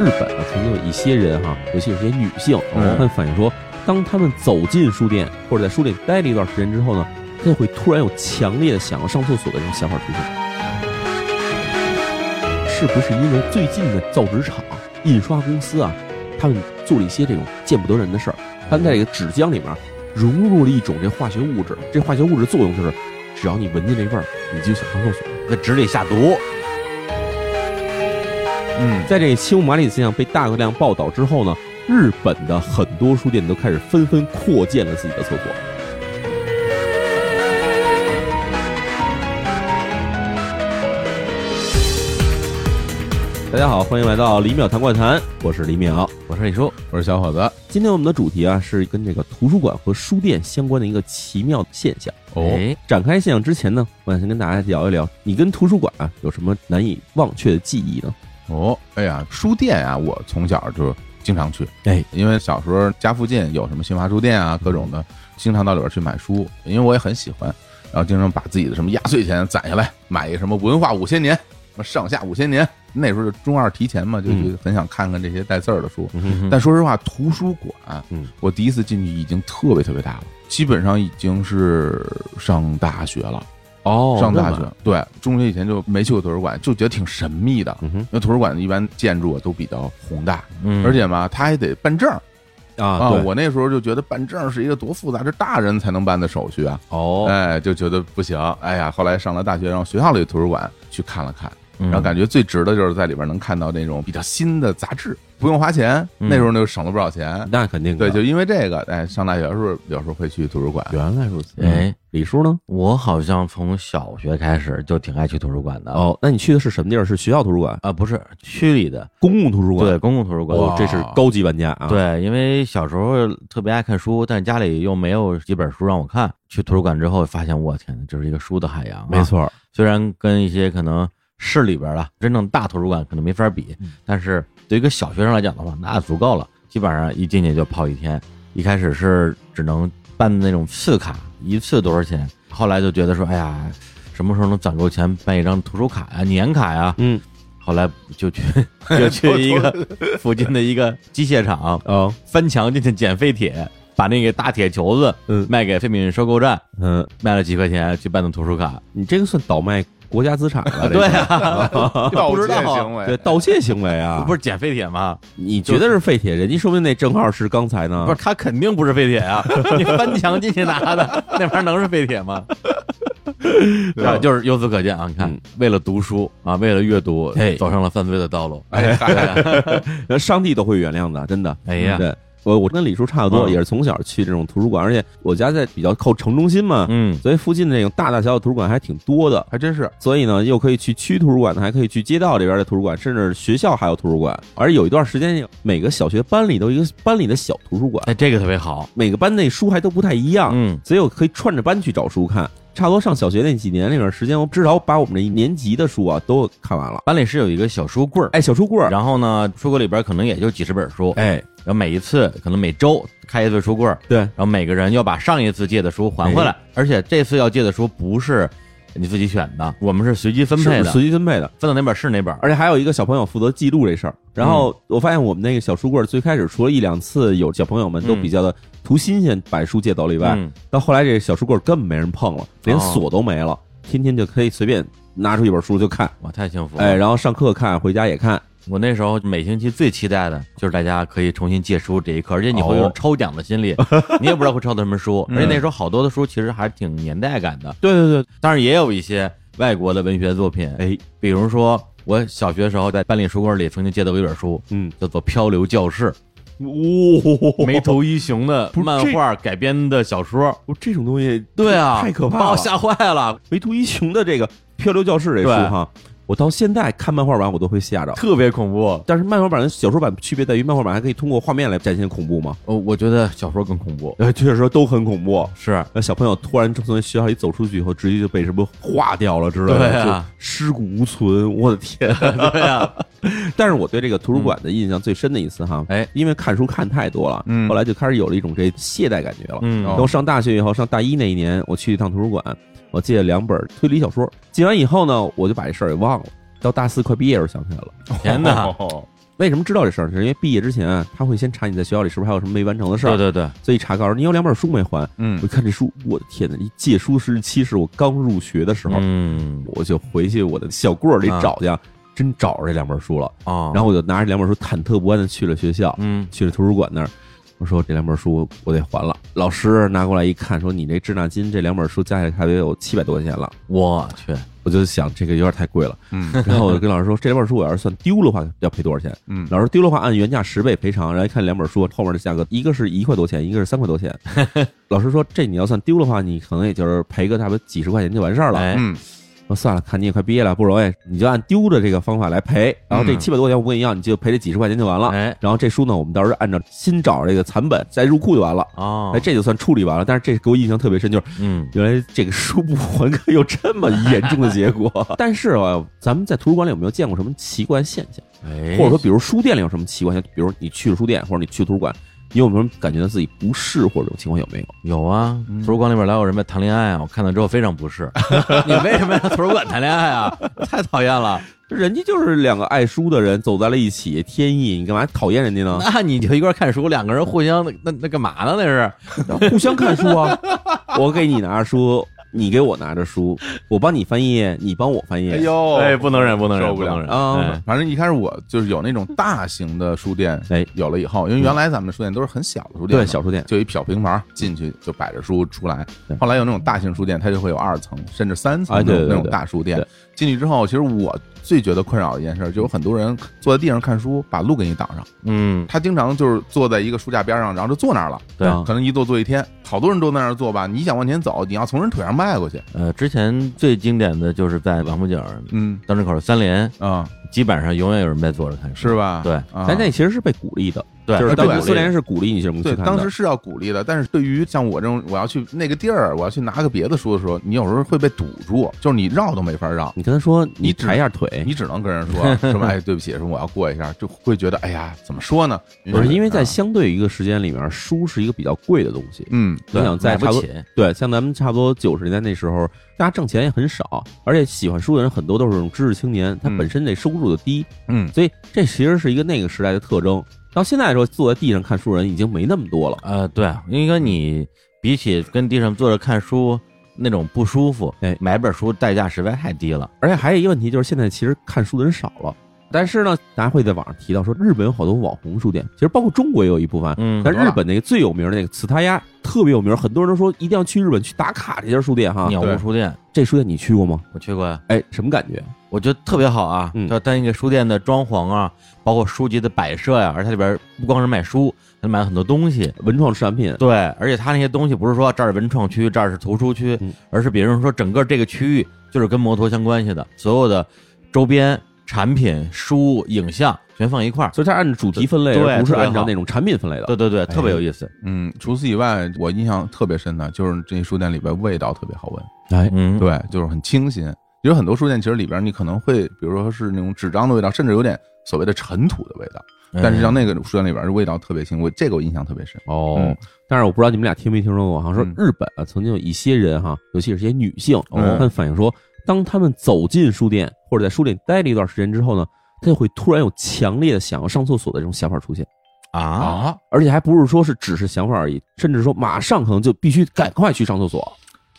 日本啊，曾经有一些人哈，尤其有些女性，他们反映说，当他们走进书店或者在书店待了一段时间之后呢，他就会突然有强烈的想要上厕所的这种想法出现。是不是因为最近的造纸厂、印刷公司啊，他们做了一些这种见不得人的事儿？他们在这个纸浆里面融入了一种这化学物质，这化学物质作用就是，只要你闻见这味儿，你就想上厕所。搁纸里下毒。嗯，在这青木麻里现象被大量报道之后呢，日本的很多书店都开始纷纷扩建了自己的厕所。大家好，欢迎来到李淼谈怪谈，我是李淼。我是李叔，我是小伙子。今天我们的主题啊是跟这个图书馆和书店相关的一个奇妙现象。哦哎展开现象之前呢，我想先跟大家聊一聊，你跟图书馆啊有什么难以忘却的记忆呢？哦，哎呀，书店啊，我从小就经常去。哎，因为小时候家附近有什么新华书店啊，各种的，经常到里边去买书。因为我也很喜欢，然后经常把自己的什么压岁钱攒下来，买一个什么文化五千年，什么上下五千年。那时候就中二提前嘛，就嗯就很想看看这些带字儿的书。嗯但说实话，图书馆，嗯我第一次进去已经特别特别大了，基本上已经是上大学了。哦上大学，对，中学以前就没去过图书馆，就觉得挺神秘的。嗯哼因为图书馆一般建筑啊都比较宏大，嗯而且嘛，他还得办证啊啊。我那时候就觉得办证是一个多复杂，这大人才能办的手续啊。哦哎，就觉得不行。哎呀，后来上了大学，然后学校里的图书馆去看了看，嗯然后感觉最值的就是在里边能看到那种比较新的杂志，不用花钱。嗯那时候就省了不少钱。那肯定对，就因为这个，哎，上大学的时候有时候会去图书馆。原来如此。哎，李叔呢？我好像从小学开始就挺爱去图书馆的。哦，那你去的是什么地儿？是学校图书馆、啊，不是区里的，公共图书馆？对，公共图书馆。哦，这是高级玩家啊。，对，因为小时候特别爱看书，但家里又没有几本书让我看。去图书馆之后，发现我天哪，这是一个书的海洋、啊。没，错。虽然跟一些可能市里边的真正大图书馆可能没法比，但是对于一个小学生来讲的话，那足够了。基本上一进去就泡一天。一开始是只能办那种次卡，一次多少钱？后来就觉得说，哎呀，什么时候能攒够钱办一张图书卡呀、年卡呀？嗯，后来就去 就去一个附近的一个机械厂，哦，翻墙进去捡废铁，把那个大铁球子嗯卖给废品收购站，嗯，卖了几块钱去办的图书卡。你这个算倒卖国家资产了。这个对啊，盗窃不知道行为，对，盗窃行为啊！不是捡废铁吗？你觉得是废铁，人家说明那正好是刚才呢。不是，他肯定不是废铁啊！你翻墙进去拿的，那玩意儿能是废铁吗？啊，就是由此可见啊，你看嗯，为了读书啊，为了阅读嘿，走上了犯罪的道路。哎，上帝都会原谅的，真的。哎呀对我我跟李叔差不多，嗯也是从小去这种图书馆，而且我家在比较靠城中心嘛，嗯，所以附近的那种大大小小图书馆还挺多的。还真是。所以呢，又可以去区图书馆呢，还可以去街道这边的图书馆，甚至学校还有图书馆。而有一段时间，每个小学班里都有一个班里的小图书馆，哎，这个特别好。每个班那书还都不太一样，嗯，所以我可以串着班去找书看。差不多上小学那几年那段时间，我至少把我们这一年级的书啊都看完了。班里是有一个小书柜儿，哎，小书柜儿，然后呢，书柜里边可能也就几十本书，哎，然后每一次可能每周开一次书柜儿，对，然后每个人要把上一次借的书还回来，而且这次要借的书不是你自己选的，我们是随机分配的，随机分配的。分到哪本是哪本。而且还有一个小朋友负责记录这事儿。然后我发现我们那个小书柜最开始除了一两次有小朋友们都比较的图新鲜，把书借走了以外，嗯到后来这小书柜根本没人碰了，连哦锁都没了，天天就可以随便拿出一本书就看。哇，太幸福了！哎，然后上课看，回家也看。我那时候每星期最期待的就是大家可以重新借书这一刻，而且你会有哦。抽奖的心理，你也不知道会抽到什么书，而且那时候好多的书其实还挺年代感的，对对对，当然也有一些外国的文学作品，哎，比如说我小学时候在班里书柜里曾经借到过一本书，嗯，叫做《漂流教室》，哇，梅头一雄的 漫画改编的小说。不这种东西，对啊，太可怕了。把我吓坏了，眉头一雄的这个《漂流教室》这书哈，我到现在看漫画版我都会吓着。特别恐怖。但是漫画版跟小说版区别在于，漫画版还可以通过画面来展现恐怖吗？哦，我觉得小说更恐怖。呃，确实都很恐怖。是，那小朋友突然从学校里走出去以后，直接就被什么化掉了之类的，对啊就尸骨无存。我的天！对啊，但是我对这个图书馆的印象最深的一次哈，哎，因为看书看太多了，嗯后来就开始有了一种这懈怠感觉了。嗯哦等我上大学以后，上大一那一年，我去一趟图书馆，我借了两本推理小说，借完以后呢，我就把这事儿给忘了。到大四快毕业的时候想起来了，天哪！哦为什么知道这事儿？是因为毕业之前啊，他会先查你在学校里是不是还有什么没完成的事儿，对对对，所以查告诉你有两本书没还。嗯我一看这书，我的天哪！一借书时期是我刚入学的时候，嗯我就回去我的小柜儿里啊找去，真找着这两本书了。啊，然后我就拿着这两本书忐忑不安的去了学校，嗯去了图书馆那儿。我说这两本书我得还了。老师拿过来一看，说你这滞纳金这两本书加起来差不多有七百多块钱了。我去，我就想这个有点太贵了，嗯然后我就跟老师说，这两本书我要是算丢了话，要赔多少钱？嗯老师丢了话按原价十倍赔偿，然后一看两本书后面的价格，一个是一块多钱，一个是三块多钱。老师说这你要算丢的话，你可能也就是赔个差不多几十块钱就完事儿了。哎，嗯说算了，看你也快毕业了，不容易，你就按丢的这个方法来赔。然后这嗯七百多块钱我不跟你要，你就赔这几十块钱就完了。哎然后这书呢，我们到时候按照新找这个残本再入库就完了。哦，哎，这就算处理完了。但是这给我印象特别深，就是嗯原来这个书不还可有这么严重的结果。但是啊，咱们在图书馆里有没有见过什么奇怪现象？哎，或者说，比如书店里有什么奇怪现象？比如你去了书店，或者你去图书馆，你有没有感觉到自己不适或者这种情况有没有？有啊，图书馆里边老有人在谈恋爱啊，我看到之后非常不适。你为什么要图书馆谈恋爱啊？太讨厌了！人家就是两个爱书的人走在了一起，天意，你干嘛讨厌人家呢？那你就一块看书，两个人互相那那那干嘛呢？那是 互相看书啊，我给你拿着书，你给我拿着书，我帮你翻页，你帮我翻页。哎呦，哎，不能忍，不能忍，受不了不能忍啊哎反正一开始我就是有那种大型的书店，哎有了以后，因为原来咱们的书店都是很小的书店，对，小书店，就一小平房，进去就摆着书出来。后来有那种大型书店，它就会有二层甚至三层的那种大书店。进去之后，其实我最觉得困扰的一件事，就有很多人坐在地上看书，把路给你挡上。嗯，他经常就是坐在一个书架边上，然后就坐那儿了，对啊可能一坐坐一天。好多人都在那儿坐吧，你想往前走，你要从人腿上迈过去。呃，之前最经典的就是在王府井嗯当时口的三联，啊，基本上永远有人在坐着看书。是吧？对啊但那其实是被鼓励的，对，就是对当时苏联是鼓励你什么去对。当时是要鼓励的，但是对于像我这种我要去那个地儿，我要去拿个别的书的时候，你有时候会被堵住，就是你绕都没法绕，你跟他说，你抬一下腿，你只能跟人说什么 哎对不起，说我要过一下，就会觉得哎呀怎么说呢？不是因为在啊相对一个时间里面，书是一个比较贵的东西。嗯你想在差不多对，像咱们差不多九十年代那时候，大家挣钱也很少，而且喜欢书的人很多都是知识青年，他嗯本身那收入就低，嗯所以这其实是一个那个时代的特征。到现在来说，坐在地上看书人已经没那么多了。呃，对，因为你比起跟地上坐着看书那种不舒服，哎买本书代价实在太低了。而且还有一个问题就是，现在其实看书的人少了。但是呢，大家会在网上提到说，日本有好多网红书店，其实包括中国也有一部分。嗯但日本那个最有名的那个茨他鸭特别有名，很多人都说一定要去日本去打卡这家书店哈。鸟屋书店这书店你去过吗？我去过呀，哎，什么感觉？我觉得特别好啊。嗯它单一个书店的装潢啊，包括书籍的摆设呀、而且它里边不光是卖书，它买了很多东西。文创产品，对，而且它那些东西不是说这儿是文创区，这儿是图书区，嗯而是比如说整个这个区域就是跟摩托相关系的，所有的周边产品、书、影像全放一块儿。所以它按照主题分类，不是按照那种产品分类的。对对对，特别有意思。嗯，除此以外，我印象特别深的就是这书店里边味道特别好闻，哎，嗯，对，就是很清新。有很多书店其实里边你可能会，比如说是那种纸张的味道，甚至有点所谓的尘土的味道。嗯但是像那个书店里边，味道特别清，我这个我印象特别深。哦嗯，但是我不知道你们俩听没听说过，好像说嗯日本啊，曾经有一些人哈，尤其是些女性，哦她们反映说，当他们走进书店或者在书店待了一段时间之后呢，他就会突然有强烈的想要上厕所的这种想法出现，啊，啊，而且还不是说是只是想法而已，甚至说马上可能就必须赶快去上厕所，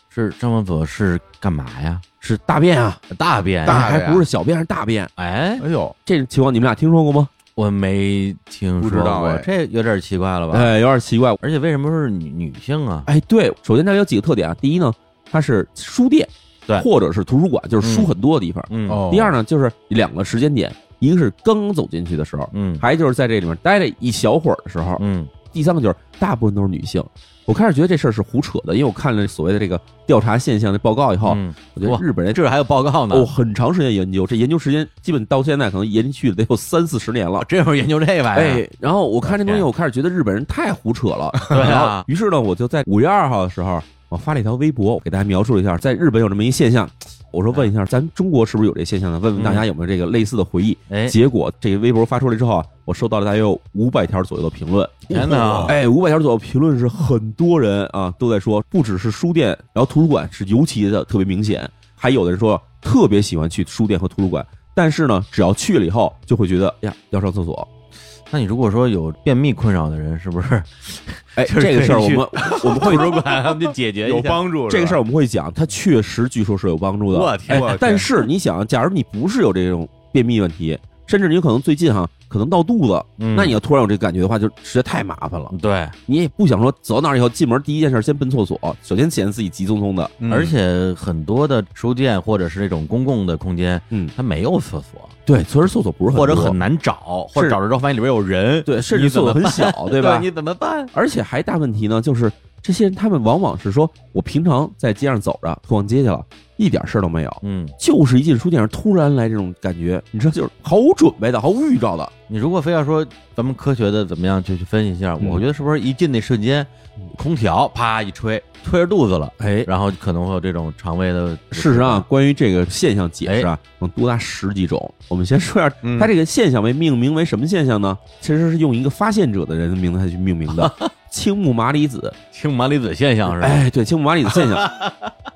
是上厕所是干嘛呀？是大便啊，大便大还不是小便，是大便。哎，哎呦，这种情况你们俩听说过吗？我没听说过，哎这有点奇怪了吧？哎，有点奇怪。而且为什么是女女性啊？哎，对，首先它有几个特点啊。第一呢，它是书店，对或者是图书馆，就是书嗯很多的地方。嗯哦，第二呢，就是两个时间点，一个是刚刚走进去的时候，嗯还有就是在这里面待了一小会儿的时候。嗯第三个就是大部分都是女性。我开始觉得这事儿是胡扯的，因为我看了所谓的这个调查现象的报告以后，嗯，我觉得日本人这还有报告呢？哦很长时间研究，这研究时间基本到现在可能延续了得有三四十年了。真有研究这玩意儿？哎，然后我看这东西，我开始觉得日本人太胡扯了。对啊然后于是呢，我就在五月二号的时候，我发了一条微博，我给大家描述了一下，在日本有这么一现象。我说问一下，咱中国是不是有这现象呢？问问大家有没有这个类似的回忆？哎，结果这个微博发出来之后啊，我收到了大约有五百条左右的评论。天哪！哎，五百条左右评论是很多人啊都在说，不只是书店，然后图书馆是尤其的特别明显，还有的人说特别喜欢去书店和图书馆，但是呢，只要去了以后，就会觉得哎呀要上厕所。那你如果说有便秘困扰的人，是不是 哎，这个事儿我们 我们会图书馆他们就解决一下有帮助。这个事儿我们会讲，它确实据说是有帮助的。我天但是你想，假如你不是有这种便秘问题，甚至你可能最近哈可能闹肚子，嗯那你要突然有这个感觉的话，就实在太麻烦了。对，你也不想说走到那儿以后进门第一件事先奔厕所，首先显得自己急匆匆的。嗯而且很多的书店或者是那种公共的空间，嗯，它没有厕所，对，其实厕所不是多或者很难找，或者找着之后发现里边有人，对，甚你怎么至厕所很小，对吧？你怎么办？而且还大问题呢，就是这些人他们往往是说，我平常在街上走着逛街去了，一点事儿都没有，嗯，就是一进书店突然来这种感觉，你知道，就是毫无准备的、毫无预兆的。你如果非要说咱们科学的怎么样去去分析一下，嗯我觉得是不是一进那瞬间，空调啪一吹，吹着肚子了，哎，然后可能会有这种肠胃的。事实上啊，，关于这个现象解释啊，能多达十几种。我们先说一下，嗯它这个现象被命名为什么现象呢？其实是用一个发现者的人的名字来去命名的，青木麻里子。青木麻里子现象是吧？哎，对，青木麻里子现象，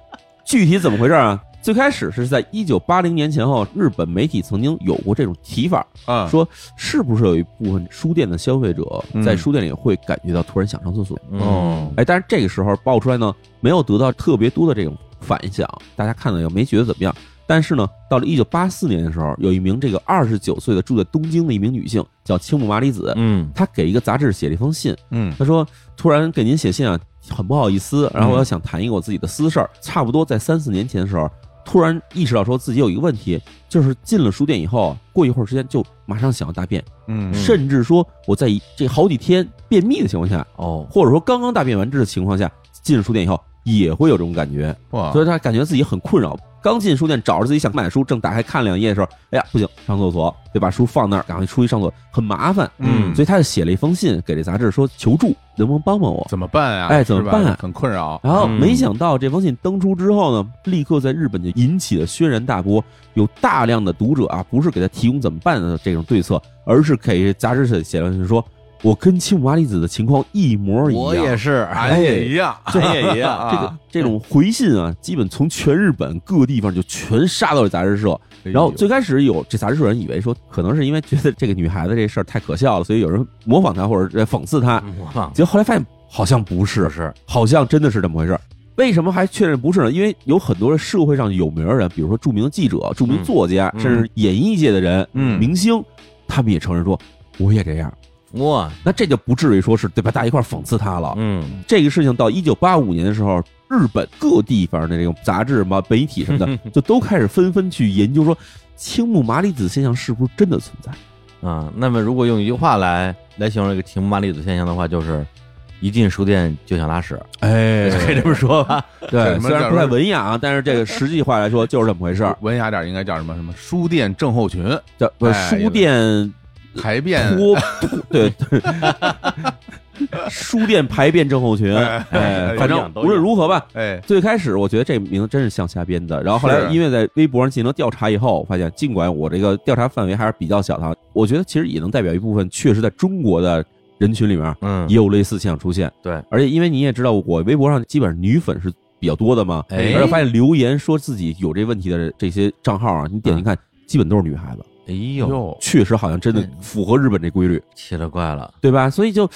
具体怎么回事啊？最开始是在一九八零年前后，日本媒体曾经有过这种提法，啊，说是不是有一部分书店的消费者嗯在书店里会感觉到突然想上厕所？嗯，哎，但是这个时候爆出来呢，没有得到特别多的这种反响，大家看了也没觉得怎么样。但是呢，到了一九八四年的时候，有一名这个二十九岁的住在东京的一名女性叫青木麻里子，嗯她给一个杂志写了一封信，嗯她说突然给您写信啊，很不好意思，然后我要想谈一个我自己的私事儿。差不多在三四年前的时候，突然意识到说自己有一个问题，就是进了书店以后，过一会儿时间就马上想要大便，嗯。甚至说我在一这好几天便秘的情况下，哦，或者说刚刚大便完之的情况下，进了书店以后也会有这种感觉，所以他感觉自己很困扰。刚进书店找着自己想买的书，正打开看两页的时候，哎呀不行，上厕所，得把书放那儿，赶快出去上厕所，很麻烦。嗯所以他就写了一封信给这杂志说求助，能不能帮帮我？怎么办呀？哎怎么办很困扰。然后嗯没想到这封信登出之后呢，立刻在日本就引起了轩然大波，有大量的读者啊，不是给他提供怎么办的这种对策，而是给杂志社写了信说，我跟青木麻里子的情况一模一样。我也是，俺也一样，俺也一样啊这个这种回信啊，基本从全日本各地方就全杀到了杂志社。然后最开始有这杂志社人以为说，可能是因为觉得这个女孩子这事儿太可笑了，所以有人模仿她或者呃讽刺她。结果后来发现好像不是，是，好像真的是这么回事儿。为什么还确认不是呢？因为有很多社会上有名的人，比如说著名的记者、著名作家，嗯甚至演艺界的人、嗯明星，他们也承认说我也这样。哇，那这就不至于说是对吧？大家一块儿讽刺他了。嗯这个事情到一九八五年的时候，日本各地方的这种杂志嘛、媒体什么的，就都开始纷纷去研究说，青木麻里子现象是不是真的存在？啊，那么如果用一句话来来形容这个青木麻里子现象的话，就是一进书店就想拉屎，哎 可以这么说吧？对，虽然不太文雅啊，但是这个实际话来说就是这么回事儿。文雅点应该叫什么什么书店症候群，叫书店排便对 对，书店排便症候群，哎哎，反正无论如何吧。哎，最开始我觉得这名字真是像瞎编的，然后后来因为在微博上进行调查以后，我发现尽管我这个调查范围还是比较小的，我觉得其实也能代表一部分确实在中国的人群里面嗯也，有类似现象出现。对，而且因为你也知道，我微博上基本上女粉是比较多的嘛，哎而且发现留言说自己有这问题的这些账号啊，你点进看，基本都是女孩子，哎呦，哟，确实好像真的嗯符合日本这规律，奇了怪了，对吧？所以就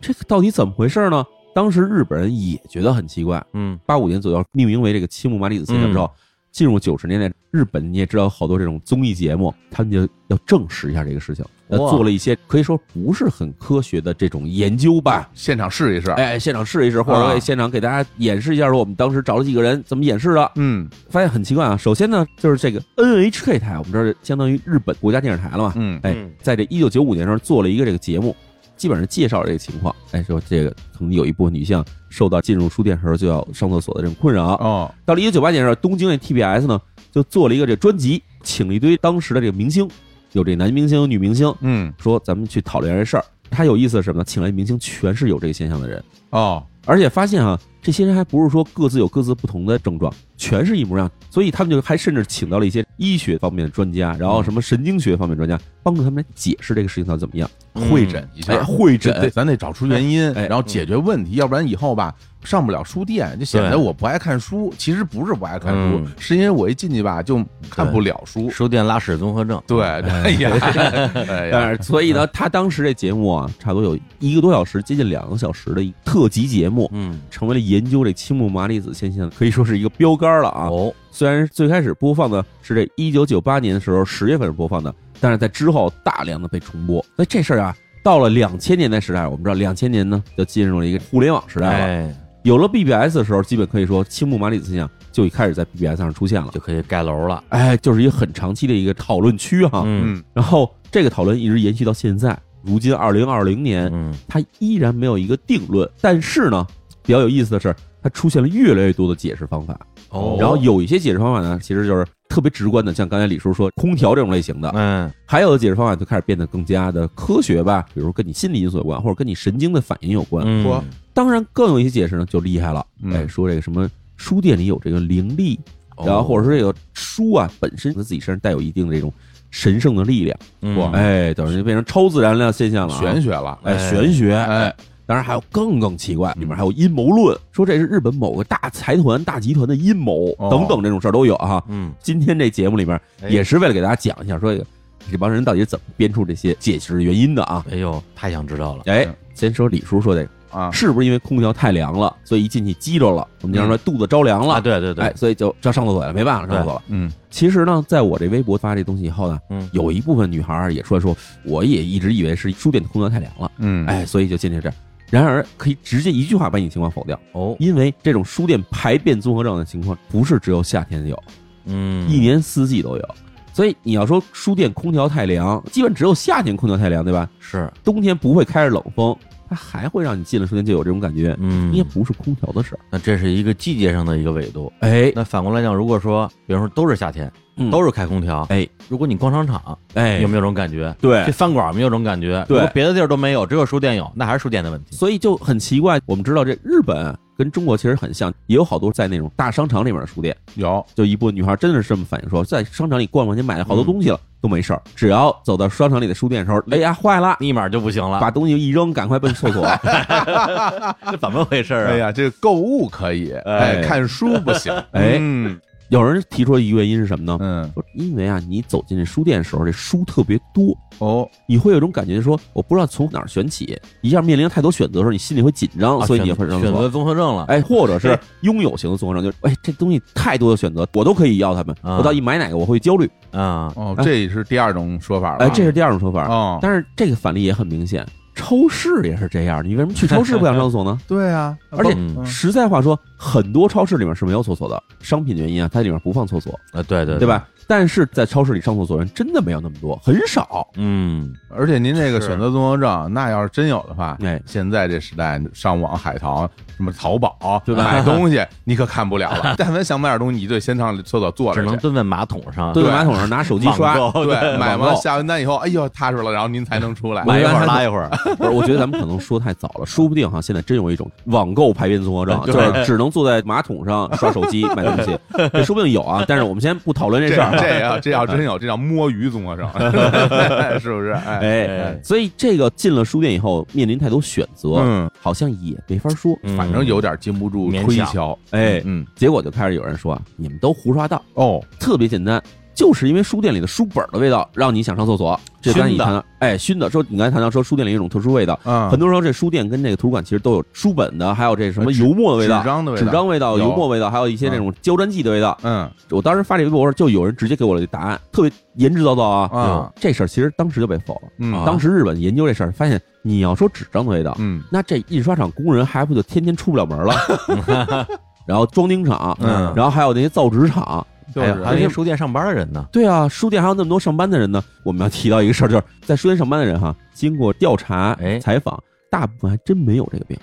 这个到底怎么回事呢？当时日本人也觉得很奇怪，嗯。八五年左右命名为这个青木麻里子先生之后，进入九十年代，日本你也知道好多这种综艺节目，他们就要证实一下这个事情，呃，做了一些可以说不是很科学的这种研究吧。现场试一试，哎，现场试一试，或者现场给大家演示一下，说我们当时找了几个人怎么演示的，嗯。发现很奇怪啊。首先呢，就是这个 NHK 台，我们这儿相当于日本国家电视台了嘛，嗯。哎嗯，在这一九九五年的时候做了一个这个节目，基本上介绍了这个情况，哎，说这个可能有一部分女性受到进入书店时候就要上厕所的这种困扰。哦，到了一九九八年的时候，东京的 TBS 呢就做了一个这个专辑，请了一堆当时的这个明星，有这男明星、有女明星，嗯说咱们去讨论下这事儿。他有意思的是什么呢？请来明星全是有这个现象的人，哦，而且发现啊，这些人还不是说各自有各自不同的症状，全是一模一样。所以他们就还甚至请到了一些医学方面的专家，然后什么神经学方面专家，帮助他们来解释这个事情到底怎么样。会诊一哎，下，会诊咱得找出原因，哎然后解决问题，要不然以后吧，上不了书店，就显得我不爱看书。其实不是不爱看书嗯，是因为我一进去吧就看不了书。书店拉屎综合症，对，哎 呀，哎呀，但是所以呢，他当时这节目啊，差不多有一个多小时，接近两个小时的一特辑节目，嗯，成为了研究这青木麻里子现象可以说是一个标杆了啊。哦，虽然最开始播放的是这一九九八年的时候十月份播放的，但是在之后大量的被重播。所以这事儿啊，到了两千年代时代，我们知道两千年呢就进入了一个互联网时代了。哎，有了 BBS 的时候，基本可以说青木麻里子现象就开始在 BBS 上出现了。就可以盖楼了，哎，就是一个很长期的一个讨论区哈。嗯嗯然后这个讨论一直延续到现在，如今二零二零年，嗯，它依然没有一个定论。但是呢，比较有意思的是，它出现了越来越多的解释方法。哦，然后有一些解释方法呢，其实就是特别直观的，像刚才李叔说空调这种类型的，嗯，还有的解释方法就开始变得更加的科学吧，比如跟你心理因素有关，或者跟你神经的反应有关。嗯说当然，更有一些解释呢就厉害了，嗯。哎，说这个什么书店里有这个灵力，哦。然后或者说这个书啊本身它自己身上带有一定的这种神圣的力量，嗯。哇哎，等于就变成超自然的现象了。啊，玄学了，哎，哎。玄学，哎，当然还有更更奇怪，里面还有阴谋论，说这是日本某个大财团、大集团的阴谋哦。等等这种事儿都有啊。嗯，今天这节目里面哎。也是为了给大家讲一下，说这个这帮人到底怎么编出这些解释原因的啊？哎呦，太想知道了，哎嗯，先说李叔说这个，啊，是不是因为空调太凉了，所以一进去激着了？我们经常说肚子着凉啊，了，对对对哎，，所以就就要上厕所了，没办法上厕所了。嗯其实呢，在我这微博发这东西以后呢，嗯，有一部分女孩儿也出来说，我也一直以为是书店的空调太凉了。嗯，哎，所以就进去这儿。然而，可以直接一句话把你情况否掉，哦，因为这种书店排便综合症的情况不是只有夏天有，嗯，一年四季都有。所以你要说书店空调太凉，基本只有夏天空调太凉，对吧？是，冬天不会开着冷风，它还会让你进了书店就有这种感觉，嗯，也不是空调的事儿。那这是一个季节上的一个纬度。哎，那反过来讲，如果说，比方说都是夏天，嗯都是开空调，哎如果你逛商场，哎有没有这种感觉？对这饭馆有没有这种感觉？对别的地儿都没有，只有书店有，那还是书店的问题。所以就很奇怪。我们知道这日本跟中国其实很像，也有好多在那种大商场里面的书店。有，就一部分女孩真的是这么反映说，在商场里逛逛，你买了好多东西嗯了、都没事儿，只要走到商场里的书店的时候，哎呀坏了，立马就不行了，把东西一扔，赶快奔厕所。这怎么回事啊？哎呀，这个购物可以，哎，看书不行，哎嗯有人提出一个原因是什么呢？嗯，说因为啊，你走进这书店的时候，这书特别多，哦，你会有一种感觉，说我不知道从哪儿选起，一下面临太多选择的时候，你心里会紧张，啊所以你选会选择。综合症了。哎，或者是拥有型的综合症，就是哎，这东西太多的选择，我都可以要他们，啊我到底买哪个我会焦虑。啊，哦，哎这也是第二种说法了，哎，这是第二种说法。哦，但是这个反例也很明显，超市也是这样。你为什么去超市不想上厕所呢？对啊，而且嗯实在话说，很多超市里面是没有厕所的，商品原因啊，它里面不放厕所，啊，对对对？吧？但是在超市里上厕所人真的没有那么多，很少。嗯，而且您这个选择综合症，那要是真有的话，哎。现在这时代上网海淘什么淘宝，对吧？买东西 你可看不了了。但凡想买点东西，你就先上厕所坐着。只能蹲在马桶上，蹲在马桶上拿手机刷，对，买完下完单以后，哎呦踏实了，然后您才能出来。买一会儿拉一会儿，不是，我觉得咱们可能说太早了，说不定哈，现在真有一种网购排便综合症，就是只能坐在马桶上刷手机买东西，这说不定有啊。但是我们先不讨论这这事儿，这要这要真有，这叫摸鱼综合症，是不是？哎，哎，所以这个进了书店以后，面临太多选择，嗯，好像也没法说。嗯。反正有点经不住推敲。哎，嗯，结果就开始有人说啊，你们都胡说八道，哦，特别简单，就是因为书店里的书本的味道让你想上厕所。这刚才你熏的谈到，哎，熏的，说你刚才谈到说书店里有一种特殊味道，嗯，很多人说这书店跟这个图书馆其实都有书本的，还有这什么油墨的味道纸。张的味道，纸张味道、有油墨味道，还有一些这种胶粘剂的味道。嗯我当时发这微博，就有人直接给我了答案，特别言之凿凿啊。啊这事儿其实当时就被否了。嗯当时日本研究这事儿，发现你要说纸张的味道，嗯那这印刷厂工人还不就天天出不了门了？然后装订厂，嗯然后还有那些造纸厂，就是还有那些书店上班的人呢，对啊，书店还有那么多上班的人呢。我们要提到一个事儿，就是在书店上班的人哈，经过调查、哎采访，大部分还真没有这个病。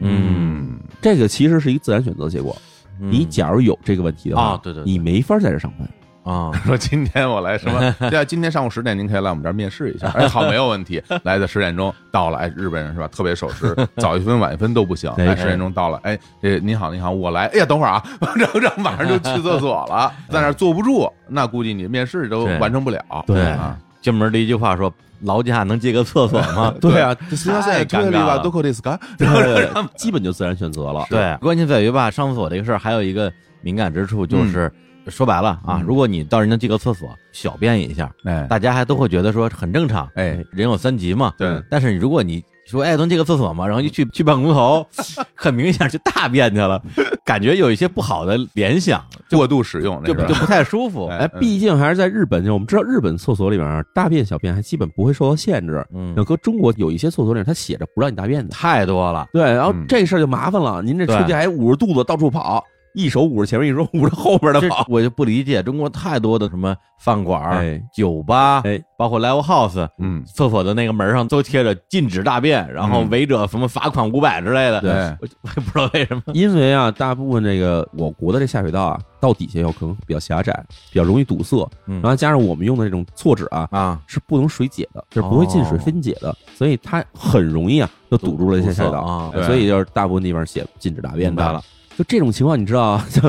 嗯，这个其实是一个自然选择的结果。嗯你假如有这个问题的话，啊对对对你没法在这上班。啊，说今天我来什么？对啊，今天上午十点您可以来我们这儿面试一下。哎，好，没有问题。来的十点钟到了，哎，日本人是吧？特别守时，早一分晚一分都不行。哎哎，十点钟到了，哎，这您好您好，我来。哎呀，等会儿啊，然后然后马上就去厕所了，在那儿坐不住，那估计你面试都完成不了。对啊，进门第一句话说：“劳驾能借个厕所吗对啊，这实太尴尬对基本就自然选择了。对，关键在于吧，上厕所这个事儿还有一个敏感之处，就是、说白了啊，嗯如果你到人家这个厕所小便一下，哎大家还都会觉得说很正常，哎，人有三急嘛。对但是如果你说哎能这个厕所嘛？然后一去去办公楼，很明显去大便去了，感觉有一些不好的联想，过度使用就就不太舒服。哎哎，毕竟还是在日本，就我们知道日本厕所里面大便小便还基本不会受到限制。嗯要，搁中国有一些厕所里面，它写着不让你大便的。太多了。对，然后嗯这事儿就麻烦了，您这出去还捂着肚子到处跑，一手捂着前面，一手捂着后边的这跑。我就不理解，中国太多的什么饭馆酒吧，哎，包括 live house，嗯，厕所的那个门上都贴着禁止大便，然后嗯违者什么罚款五百之类的。对哎我我也不知道为什么。因为啊，大部分这个我国的这下水道啊，到底下有可能比较狭窄，比较容易堵塞，嗯然后加上我们用的这种厕纸啊，啊，是不能水解的，就是不会进水哦分解的，所以它很容易啊就堵住了这些下水道，啊，所以就是大部分地方写禁止大便的了。就这种情况，你知道，就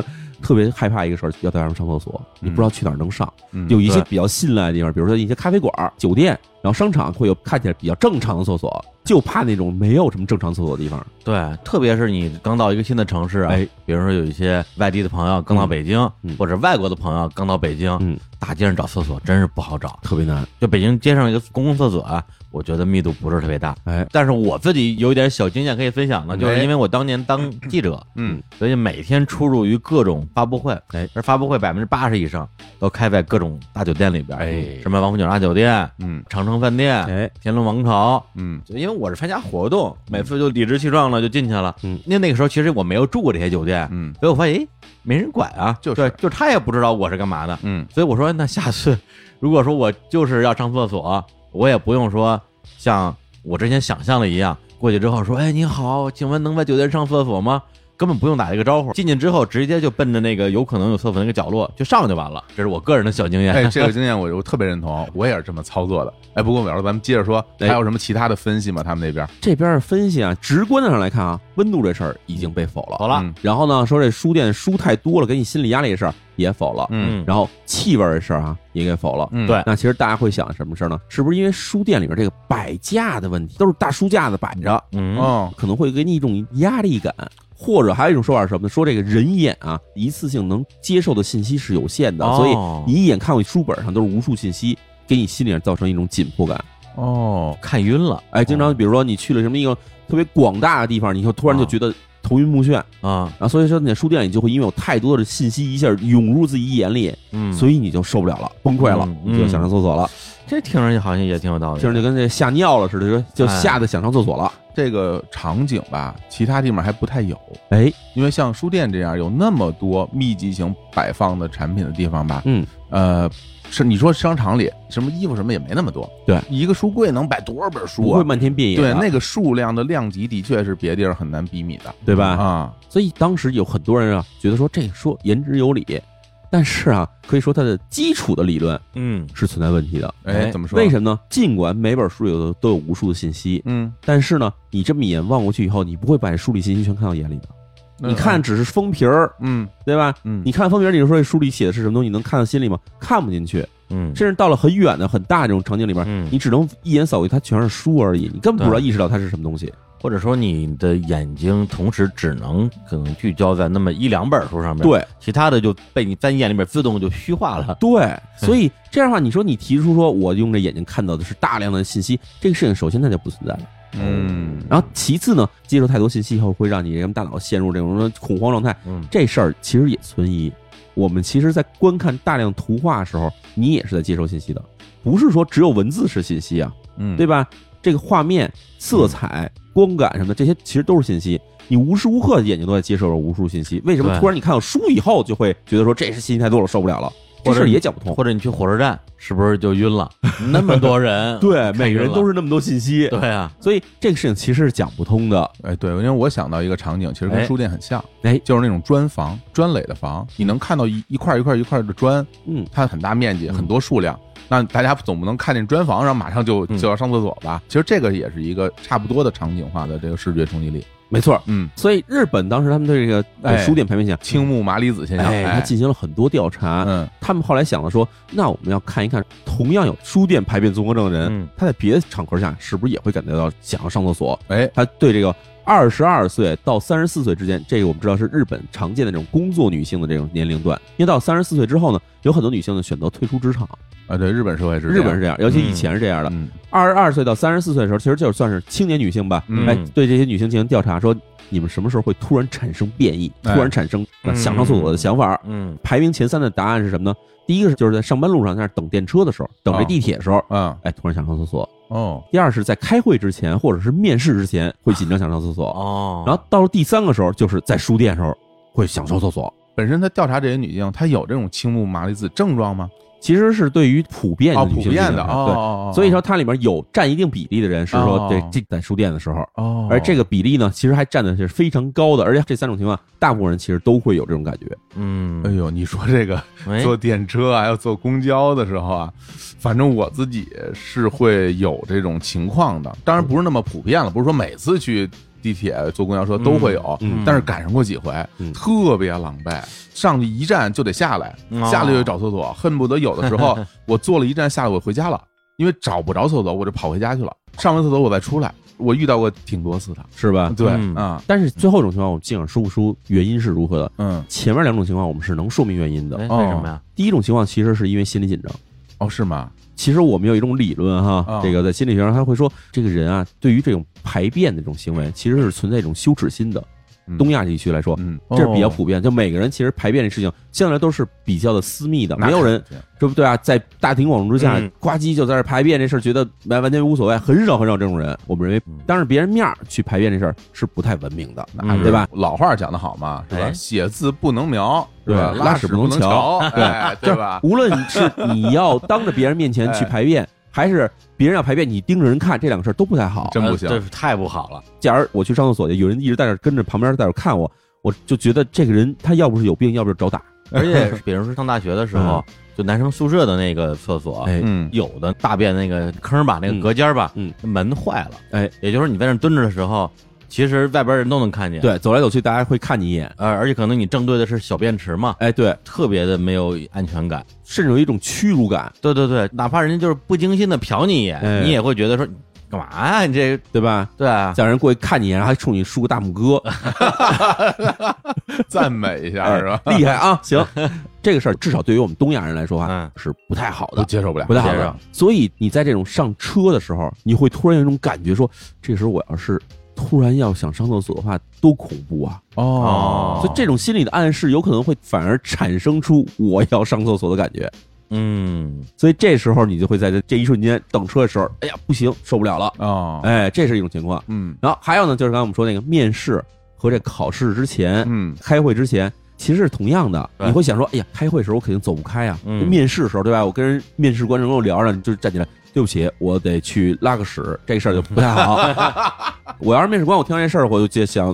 特别害怕一个事儿，要带他们上厕所，你不知道去哪儿能上。嗯有一些比较信赖的地方，比如说一些咖啡馆、酒店，然后商场会有看起来比较正常的厕所，就怕那种没有什么正常厕所的地方。对，特别是你刚到一个新的城市啊，哎，比如说有一些外地的朋友刚到北京，嗯或者外国的朋友刚到北京，嗯，大街上找厕所真是不好找。特别难。就北京街上一个公共厕所啊，我觉得密度不是特别大。哎，但是我自己有一点小经验可以分享的，就是哎因为我当年当记者，嗯所以每天出入于各种发布会，哎，而发布会百分之八十以上都开在各种大酒店里边，哎什么王府井大酒店、嗯长城饭店、哎，天龙王朝。嗯就因为我是参加活动，每次就理直气壮的就进去了。嗯因为那个时候其实我没有住过这些酒店，嗯所以我发现，诶，没人管啊，就是对，就他也不知道我是干嘛的。嗯所以我说，那下次如果说我就是要上厕所，我也不用说像我之前想象的一样，过去之后说，哎，你好，请问能在酒店上厕所吗？根本不用打这个招呼，进去之后直接就奔着那个有可能有厕所那个角落就上就完了。这是我个人的小经验。哎，这个经验我我特别认同，我也是这么操作的。哎，不过淼叔，咱们接着说，哎还有什么其他的分析吗？他们那边这边儿分析啊，直观的上来看啊，温度这事儿已经被否了。好了，嗯然后呢，说这书店书太多了，给你心理压力的事儿也否了。嗯然后气味儿的事儿啊也给否了。嗯对那其实大家会想什么事儿呢？是不是因为书店里边这个摆架的问题，都是大书架子摆着，嗯，哦可能会给你一种压力感？或者还有一种说法是什么呢？说这个人眼啊，一次性能接受的信息是有限的，哦。所以你一眼看过去书本上都是无数信息，给你心里面造成一种紧迫感。哦看晕了。哎，经常比如说你去了什么一个特别广大的地方，你就突然就觉得头晕目眩，啊，然后所以说你在书店里就会因为有太多的信息一下涌入自己眼里，嗯，所以你就受不了了，崩溃了，嗯你就想上厕所了，这听着好像也挺有道理。听着就跟这吓尿了似的，就就哎吓得想上厕所了。这个场景吧，其他地方还不太有。哎，因为像书店这样有那么多密集型摆放的产品的地方吧，嗯，呃，是你说商场里什么衣服什么也没那么多，对，一个书柜能摆多少本书不会啊？漫天遍野的，对，那个数量的量级的确是别地儿很难比拟的，对吧？啊，所以当时有很多人啊，觉得说这说言之有理，但是啊，可以说它的基础的理论嗯，是存在问题的。哎，哎怎么说？为什么呢？尽管每本书有都有无数的信息，嗯，但是呢，你这么一眼望过去以后，你不会把书里信息全看到眼里的。你看，只是封皮儿，嗯对吧？嗯，你看封皮儿，你就说这书里写的是什么东西，你能看到心里吗？看不进去。嗯，甚至到了很远的、很大这种场景里边，嗯你只能一眼扫过去，它全是书而已，你根本不知道意识到它是什么东西。或者说你的眼睛同时只能可能聚焦在那么一两本书上面，，对其他的就被你在你眼里面自动就虚化了。对，所以这样的话，你说你提出说我用这眼睛看到的是大量的信息，这个事情首先它就不存在了。嗯，然后其次呢，接受太多信息以后，会让你这个大脑陷入这种恐慌状态。嗯，这事儿其实也存疑。我们其实，在观看大量图画的时候，你也是在接收信息的，不是说只有文字是信息啊，嗯，对吧？这个画面、色彩、光感什么的，这些其实都是信息。你无时无刻眼睛都在接受着无数信息，为什么突然你看到书以后就会觉得说这是信息太多了，受不了了？这事儿也讲不通。或者你去火车站，是不是就晕了？那么多人，对，每个人都是是那么多信息，对啊，所以这个事情其实是讲不通的。哎，对，因为我想到一个场景，其实跟哎书店很像，哎就是那种砖房、砖垒的房，你能看到一一块一块一块的砖，嗯，它很大面积，嗯很多数量。那大家总不能看见砖房，然后马上就嗯就要上厕所吧？其实这个也是一个差不多的场景化的这个视觉冲击力。没错。嗯，所以日本当时他们对这个书店排名现象，青木麻里子现象，哎，他哎，进行了很多调查。嗯他们后来想了说，那我们要看一看，同样有书店排便综合症的人，嗯他在别的场合下是不是也会感觉到想要上厕所？哎，他对这个二十二岁到三十四岁之间，这个我们知道是日本常见的这种工作女性的这种年龄段。因为到三十四岁之后呢，有很多女性呢选择退出职场，啊，对，日本社会是日本是这样，尤其以前是这样的。嗯二十二岁到三十四岁的时候，其实就算是青年女性吧，嗯哎，对这些女性进行调查，说你们什么时候会突然产生变异，哎突然产生呃想上厕所的想法？嗯排名前三的答案是什么呢？第一个是就是在上班路上在那等电车的时候，等这哦地铁的时候，嗯，哎，突然想上厕所。哦，第二是在开会之前或者是面试之前会紧张想上厕所。哦，然后到了第三个时候，就是在书店的时候会想上厕所。本身他调查这些女性，她有这种青木麻里子症状吗？其实是对于普遍的哦，女性普遍的啊对。所以说，它里面有占一定比例的人是说哦，对，这在书店的时候，哦，而这个比例呢，其实还占的是非常高的，而且这三种情况，大部分人其实都会有这种感觉。嗯。哎，呦，你说这个哎。坐电车啊，要坐公交的时候啊，反正我自己是会有这种情况的，当然不是那么普遍了，不是说每次去地铁、坐公交车都会有，嗯但是赶上过几回，嗯特别狼狈。上去一站就得下来，哦下来就得找厕所，恨不得有的时候 我坐了一站下来我回家了，因为找不着厕所，我就跑回家去了。上完厕所我再出来，我遇到过挺多次的。是吧？对嗯啊，但是最后一种情况，我们尽管说不出原因是如何的。嗯，前面两种情况，我们是能说明原因的为什么呀？第一种情况其实是因为心理紧张。哦，是吗？其实我们有一种理论哈，哦这个在心理学上他会说，这个人啊，对于这种排便的这种行为，其实是存在一种羞耻心的。嗯东亚地区来说，嗯，这是比较哦普遍，就每个人其实排便这事情相对来都是比较的私密的，没有人肯定对不对啊？在大庭广众之下嗯，呱唧就在这排便这事儿，觉得完完全无所谓，很少很少这种人。我们认为嗯，当着别人面儿去排便这事儿是不太文明的，对吧？老话讲得好嘛，是吧？哎写字不能描，对吧？拉屎不能瞧对，对吧？无论是你要当着别人面前去 排便，还是别人要排便，你盯着人看，这两个事儿都不太好。真不行呃这是太不好了。假如我去上厕所去，有人一直在那跟着旁边在那看我，我就觉得这个人他要不是有病，要不是找打。而且，比如说上大学的时候，就男生宿舍的那个厕所，哎。嗯，有的大便那个坑吧，那个隔间吧，嗯。门坏了，哎，也就是说你在那蹲着的时候，其实外边人都能看见，，对，走来走去，大家会看你一眼。呃，而且可能你正对的是小便池嘛，哎，对，特别的没有安全感。甚至有一种屈辱感，对对对，哪怕人家就是不经心的瞟你一眼，哎你也会觉得说干嘛呀？你这对吧？对啊，叫人过去看你一眼，然后还冲你竖个大拇哥，赞美一下是吧？厉害啊！行，这个事儿至少对于我们东亚人来说啊嗯，是不太好我的，接受不了，不太好的。所以你在这种上车的时候，你会突然有一种感觉，说这时候我要是突然要想上厕所的话，多恐怖啊！哦所以这种心理的暗示有可能会反而产生出我要上厕所的感觉。嗯，所以这时候你就会在这这一瞬间等车的时候，哎呀不行，受不了了，哦，哎，这是一种情况。嗯然后还有呢，就是刚才我们说那个面试和这考试之前，嗯，开会之前，其实是同样的。你会想说，哎呀，开会的时候我肯定走不开啊。嗯面试的时候，对吧？我跟人面试官能够聊着，你就站起来，对不起，我得去拉个屎，这个事儿就不太好。我要是面试官，我听到这事儿，我就就想，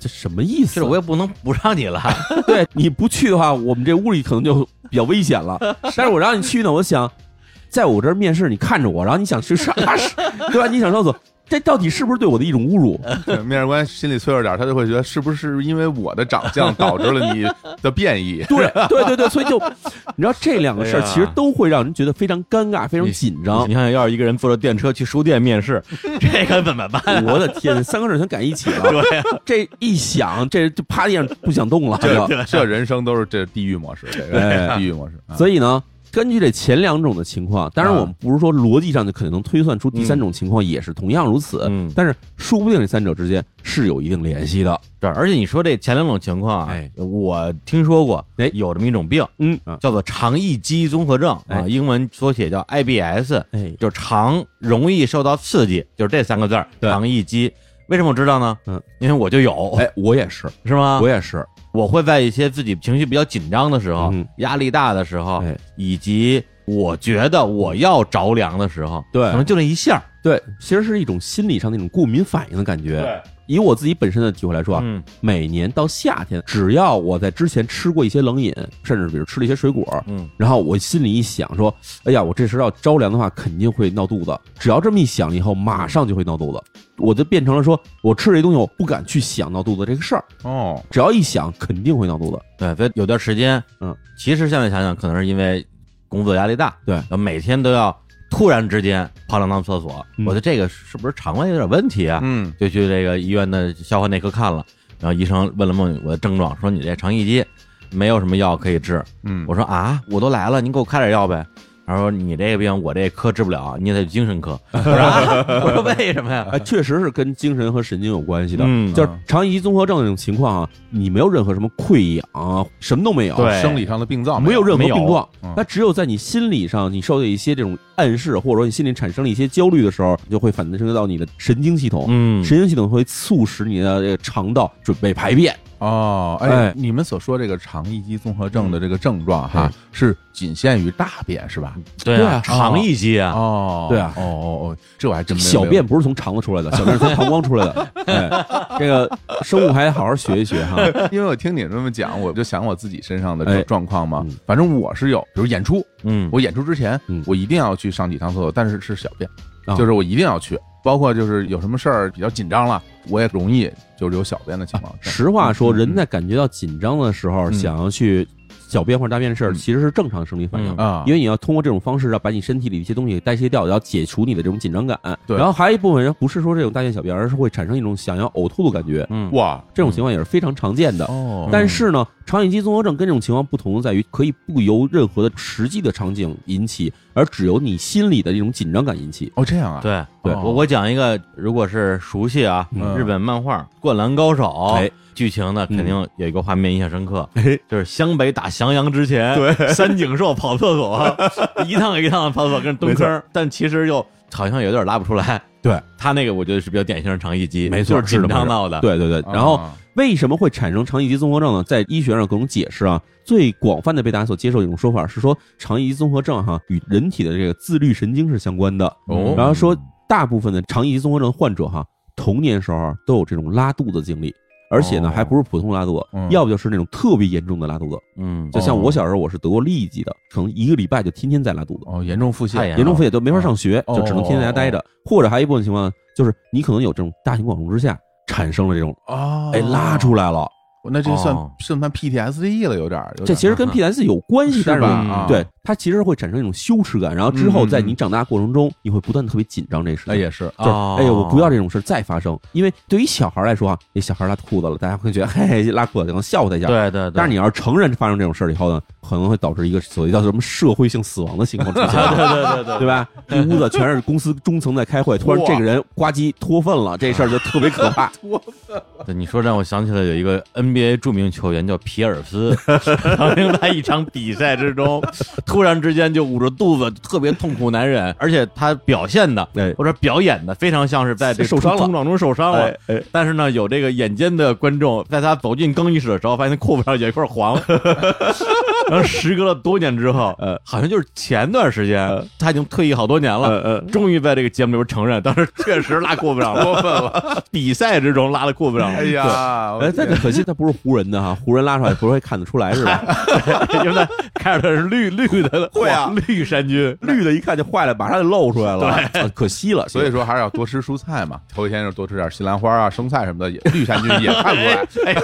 这什么意思？是我也不能不让你了，对你不去的话，我们这屋里可能就比较危险了。但是我让你去呢，我想，在我这儿面试，你看着我，然后你想去上拉屎，对吧？你想上厕所，这到底是不是对我的一种侮辱？面试官心里脆弱点，他就会觉得是不是因为我的长相导致了你的变异？对对对对，所以就 你知道这两个事儿其实都会让人觉得非常尴尬、非常紧张你。想想，要是一个人坐着电车去书店面试，这可怎么办？我的天，三个事儿全赶一起了。对、这一想，这就趴地上不想动了。就这这人生都是这地狱模式，这个哎地狱模式。啊所以呢，根据这前两种的情况，当然啊我们不是说逻辑上就肯定能推算出第三种情况也是同样如此，嗯但是说不定这三者之间是有一定联系的。对，而且你说这前两种情况啊，哎。我听说过，哎。有这么一种病，嗯。啊，叫做肠易激综合症啊，哎英文缩写叫 IBS，哎，就是肠容易受到刺激，就是这三个字儿，对。肠易激。为什么我知道呢？嗯，因为我就有，哎，我也是，是吗？我也是，我会在一些自己情绪比较紧张的时候、嗯。压力大的时候，哎，以及我觉得我要着凉的时候，对。可能就那一下儿，对，其实是一种心理上那种过敏反应的感觉。以我自己本身的体会来说啊，嗯每年到夏天，只要我在之前吃过一些冷饮，甚至比如吃了一些水果，嗯然后我心里一想说，哎呀，我这时候要着凉的话，肯定会闹肚子。只要这么一想以后，马上就会闹肚子。我就变成了说，我吃这东西，我不敢去想闹肚子这个事儿。哦，只要一想，肯定会闹肚子。对，所以有段时间，嗯，其实现在想想，可能是因为工作压力大，对每天都要突然之间跑两趟厕所，嗯我的这个是不是肠胃有点问题啊？嗯就去这个医院的消化内科看了，然后医生问了问我的症状，说你这肠易激没有什么药可以治。嗯，我说啊，我都来了，您给我开点药呗。他说你这个病我这科治不了，你也得去精神科。我说啊，我说为什么呀？哎，确实是跟精神和神经有关系的。嗯就是肠易激综合症这种情况啊，你没有任何什么溃疡啊，什么都没有，对生理上的病灶没有任何病状嗯。那只有在你心理上，你受到一些这种暗示，或者说你心里产生了一些焦虑的时候，就会反映到你的神经系统。嗯，神经系统会促使你的这个肠道准备排便。哦，哎哎，你们所说这个肠易激综合症的这个症状哈哎，是仅限于大便是吧？对啊肠易激啊，哦，对啊哦哦哦，这我还真没小便不是从肠子出来的，小便是从膀胱出来的。哎，这个生物还好好学一学哈。因为我听你这么讲，我就想我自己身上的状况嘛嗯。反正我是有，比如演出，嗯，我演出之前嗯，我一定要去上几趟厕所，但是是小便，啊就是我一定要去。包括就是有什么事儿比较紧张了，我也容易就是有小便的情况。实话说，嗯。人在感觉到紧张的时候，嗯。想要去小便或者大便的事儿，嗯。其实是正常生理反应。因为你要通过这种方式，要把你身体里的一些东西代谢掉，要解除你的这种紧张感。对。然后还有一部分人不是说这种大便小便，而是会产生一种想要呕吐的感觉，嗯。哇。这种情况也是非常常见的。哦。但是呢，肠易激综合症跟这种情况不同在于，可以不由任何的实际的场景引起，而只由你心里的这种紧张感引起。哦这样啊，对。对。我我讲一个，如果是熟悉啊，嗯。日本漫画《灌篮高手》哎剧情呢，嗯肯定有一个画面印象深刻，哎，就是湘北打翔阳之前，对，三井寿跑厕所，一趟一趟的跑厕所跟蹲没坑，但其实又好像有点拉不出来。对他那个，我觉得是比较典型的肠易激，没错就是紧张闹的。，对对对。啊，然后为什么会产生肠易激综合症呢？在医学上各种解释啊。最广泛的被大家所接受的一种说法是说，肠易激综合症哈与人体的这个自律神经是相关的。哦然后说，大部分的肠易激综合症患者哈，童年时候都有这种拉肚子经历，而且呢，哦还不是普通拉肚子，嗯要不就是那种特别严重的拉肚子。嗯，就像哦我小时候，我是得过痢疾的，可能一个礼拜就天天在拉肚子，哦严重腹泻，严严重腹泻都没法上学，哦就只能天天在家待着。或者还有一部分情况就是你可能有这种大庭广众之下产生了这种，哦，哎，拉出来了。那这算哦。算算 PTSD 了，有点儿，有点这其实跟 PTSD 有关系，但是对它其实会产生一种羞耻感，然后之后嗯在你长大过程中，你会不断的特别紧张这个事情。哎也是就是哦。哎呦，我不要这种事再发生，因为对于小孩来说啊，那小孩拉裤子了，大家会觉得嘿嘿拉裤子，可能笑话他一下。对对对，但是你要是成人发生这种事儿以后呢，可能会导致一个所谓叫什么社会性死亡的情况出现，对对对对对吧？一屋子全是公司中层在开会，突然这个人呱唧脱粪了，这事儿就特别可怕。对，你说让我想起来有一个 NBA 著名球员叫皮尔斯，曾经在一场比赛之中，突然之间就捂着肚子，特别痛苦难忍，而且他表现的哎或者表演的非常像是在这个受伤了冲撞中受伤了。哎哎，但是呢，有这个眼尖的观众在他走进更衣室的时候，发现裤子上有一块黄。然后时隔了多年之后，呃，好像就是前段时间，他已经退役好多年了，呃呃，终于在这个节目里边承认，当时确实拉裤不上了，过分了，比赛之中拉的裤不上了。哎呀，我哎，但可惜他不是湖人的哈，湖人拉出来不会看得出来是吧？因为他看着他是绿绿的，会啊绿衫军。绿的一看就坏了，马上就露出来了，对，可惜了。所以说还是要多吃蔬菜嘛，头一天就多吃点西兰花啊、生菜什么的，也绿衫菌也看不出来。哎，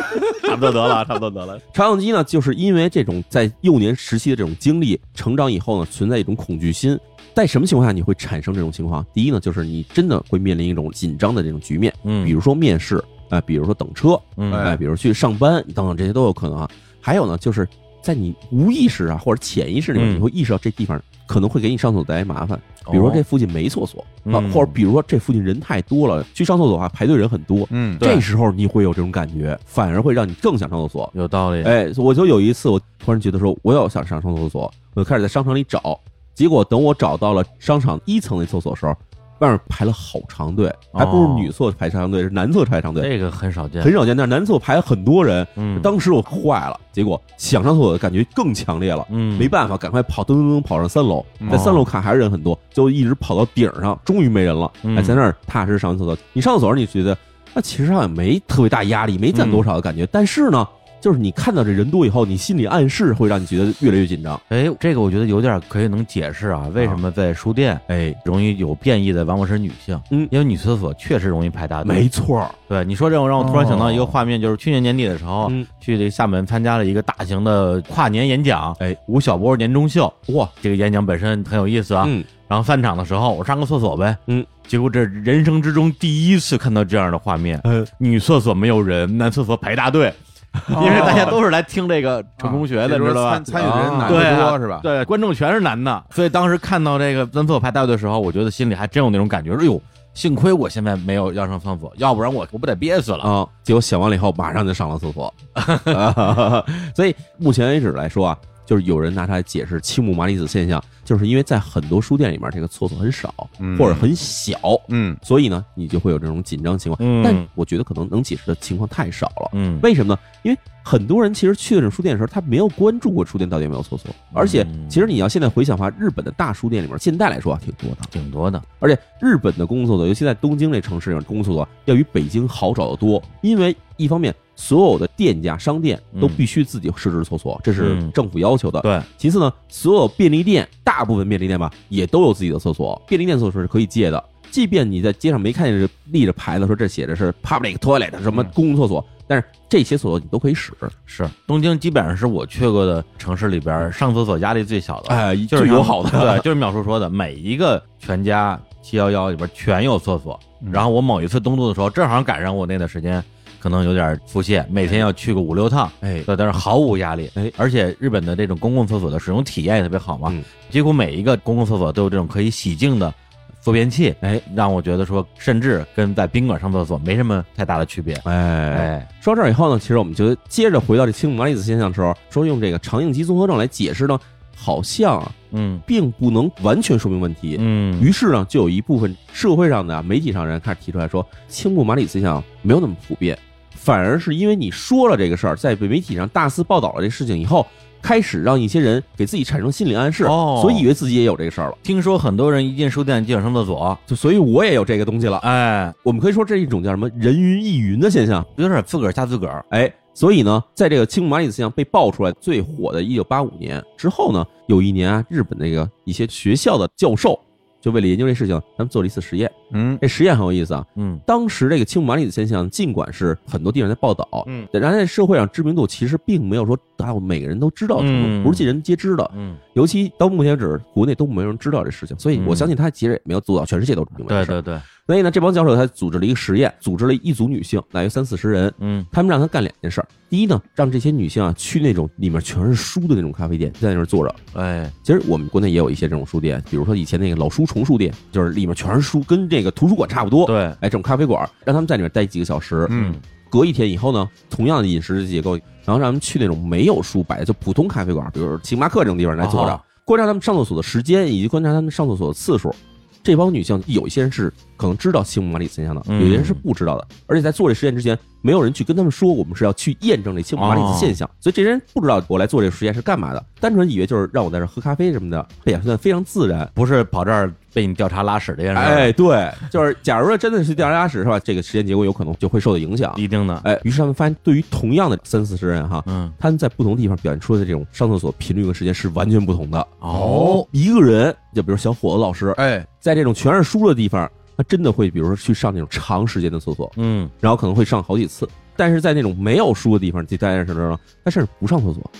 差不多得了，差不多得了。肠养鸡呢，就是因为这种在幼年时期的这种经历，成长以后呢，存在一种恐惧心。在什么情况下你会产生这种情况？第一呢，就是你真的会面临一种紧张的这种局面，嗯比如说面试，啊、比如说等车，嗯哎，比如去上班等等，这些都有可能啊。还有呢，就是在你无意识啊或者潜意识里面，嗯你会意识到这地方可能会给你上厕所带来麻烦。比如说这附近没厕所啊，嗯或者比如说这附近人太多了，去上厕所的话排队人很多，嗯，这时候你会有这种感觉，反而会让你更想上厕所。有道理。哎，我就有一次，我突然觉得说我要想上上厕所，我就开始在商场里找，结果等我找到了商场一层的厕所的时候，外面排了好长队，还不是哦女厕排长队，是男厕排长队，这个很少见，很少见。但是男厕排了很多人，嗯，当时我坏了，结果想上厕所的感觉更强烈了。嗯没办法，赶快跑，噔噔噔跑上三楼，嗯在三楼看还是人很多，就一直跑到顶上，终于没人了。嗯哎，在那儿踏实上厕所。你上厕所，你觉得那其实上也没特别大压力，没占多少的感觉。但是呢，就是你看到这人多以后，你心理暗示会让你觉得越来越紧张。哎，这个我觉得有点可以能解释啊，为什么在书店哎，容易有变异的往往是女性？嗯。因为女厕所确实容易排大队。没错儿，对你说这种让我突然想到一个画面，就是去年年底的时候，嗯。去这个厦门参加了一个大型的跨年演讲，哎，吴晓波年终秀。哇，这个演讲本身很有意思啊。嗯，然后散场的时候，我上个厕所呗，嗯，结果这人生之中第一次看到这样的画面，嗯，女厕所没有人，男厕所排大队，因为大家都是来听这个成功学的，知道吧参？参与的人啊男多是吧？对，观众全是男的，所以当时看到这个蹲厕所排大队的时候，我觉得心里还真有那种感觉，哎呦，幸亏我现在没有要上厕所，要不然我我不得憋死了。啊，结果写完了以后，马上就上了厕所。所以目前为止来说啊，就是有人拿它来解释青木麻里子现象，就是因为在很多书店里面，这个厕所很少嗯或者很小，嗯所以呢，你就会有这种紧张情况。嗯但我觉得可能能解释的情况太少了。嗯，为什么呢？因为很多人其实去这种书店的时候，他没有关注过书店到底有没有厕所，而且嗯其实你要现在回想的话，日本的大书店里面，现在来说啊挺多的，挺多的。而且日本的公共厕所，尤其在东京这城市里面，公共厕所要比北京好找得多。因为一方面，所有的店家、商店都必须自己设置厕所，这是嗯政府要求的。对，其次呢，所有便利店，大部分便利店吧，也都有自己的厕所。便利店厕所是可以借的，即便你在街上没看见这立着牌子说这写着是 public toilet 什么嗯公共厕所，但是这些厕所你都可以使。是东京基本上是我去过的城市里边上厕所压力最小的，哎，就是友好的，对，就是淼叔说的，每一个全家七幺幺里边全有厕所。嗯然后我某一次东渡的时候，正好赶上我那段时间可能有点腹泻，每天要去个五六趟，哎，对，但是毫无压力。哎，而且日本的这种公共厕所的使用体验也特别好嘛，嗯。几乎每一个公共厕所都有这种可以洗净的坐便器，哎，让我觉得说，甚至跟在宾馆上厕所没什么太大的区别。哎。哎，说到这儿以后呢，其实我们就接着回到这青木麻里子现象的时候，说用这个肠应激综合症来解释呢，好像啊嗯。并不能完全说明问题。嗯，于是呢，就有一部分社会上的啊媒体上人开始提出来说，青木麻里子现象没有那么普遍，反而是因为你说了这个事儿，在媒体上大肆报道了这事情以后，开始让一些人给自己产生心理暗示，哦所以以为自己也有这个事儿了。听说很多人一进书店就想上厕所，就所以我也有这个东西了。哎，我们可以说这是一种叫什么人云亦云的现象。有点自个儿吓自个儿。哎，所以呢，在这个青木麻里子现象被爆出来最火的1985年之后呢，有一年啊，日本那个一些学校的教授就为了研究这事情，他们做了一次实验。嗯这实验很有意思啊。嗯当时这个青木麻里的现象，尽管是很多地方在报道，嗯但然在社会上知名度其实并没有说达到每个人都知道的程嗯度，不是尽人皆知的。嗯，尤其到目前为止，国内都没有人知道这事情，所以我相信他其实也没有做到全世界都明白对这事儿。对对，所以呢，这帮教授他组织了一个实验，组织了一组女性，大约三四十人，嗯他们让他干两件事儿。第一呢，让这些女性啊去那种里面全是书的那种咖啡店，在那儿坐着。哎，其实我们国内也有一些这种书店，比如说以前那个老书虫书店，就是里面全是书，跟这个图书馆差不多。对，哎，这种咖啡馆，让他们在里面待几个小时。嗯隔一天以后呢，同样的饮食结构，然后让他们去那种没有书摆的就普通咖啡馆，比如星巴克这种地方来坐着，哦观察他们上厕所的时间，以及观察他们上厕所的次数。这帮女性有一些人是可能知道青木麻里森现象的，嗯有些人是不知道的。而且在做这实验之前，没有人去跟他们说我们是要去验证这青木麻里子现象，所以这些人不知道我来做这个实验是干嘛的，单纯以为就是让我在这儿喝咖啡什么的，表现得非常自然。不是跑这儿被你调查拉屎这件哎，对，就是假如说真的是调查拉屎是吧？这个实验结果有可能就会受到影响。一定的，哎，于是他们发现，对于同样的三四十人哈，嗯，他们在不同地方表现出的这种上厕所频率和时间是完全不同的。哦，一个人，就比如小伙子老师，哎在这种全是书的地方，他真的会，比如说去上那种长时间的厕所，嗯，然后可能会上好几次。但是在那种没有书的地方，就待在这儿呢，他甚至不上厕所。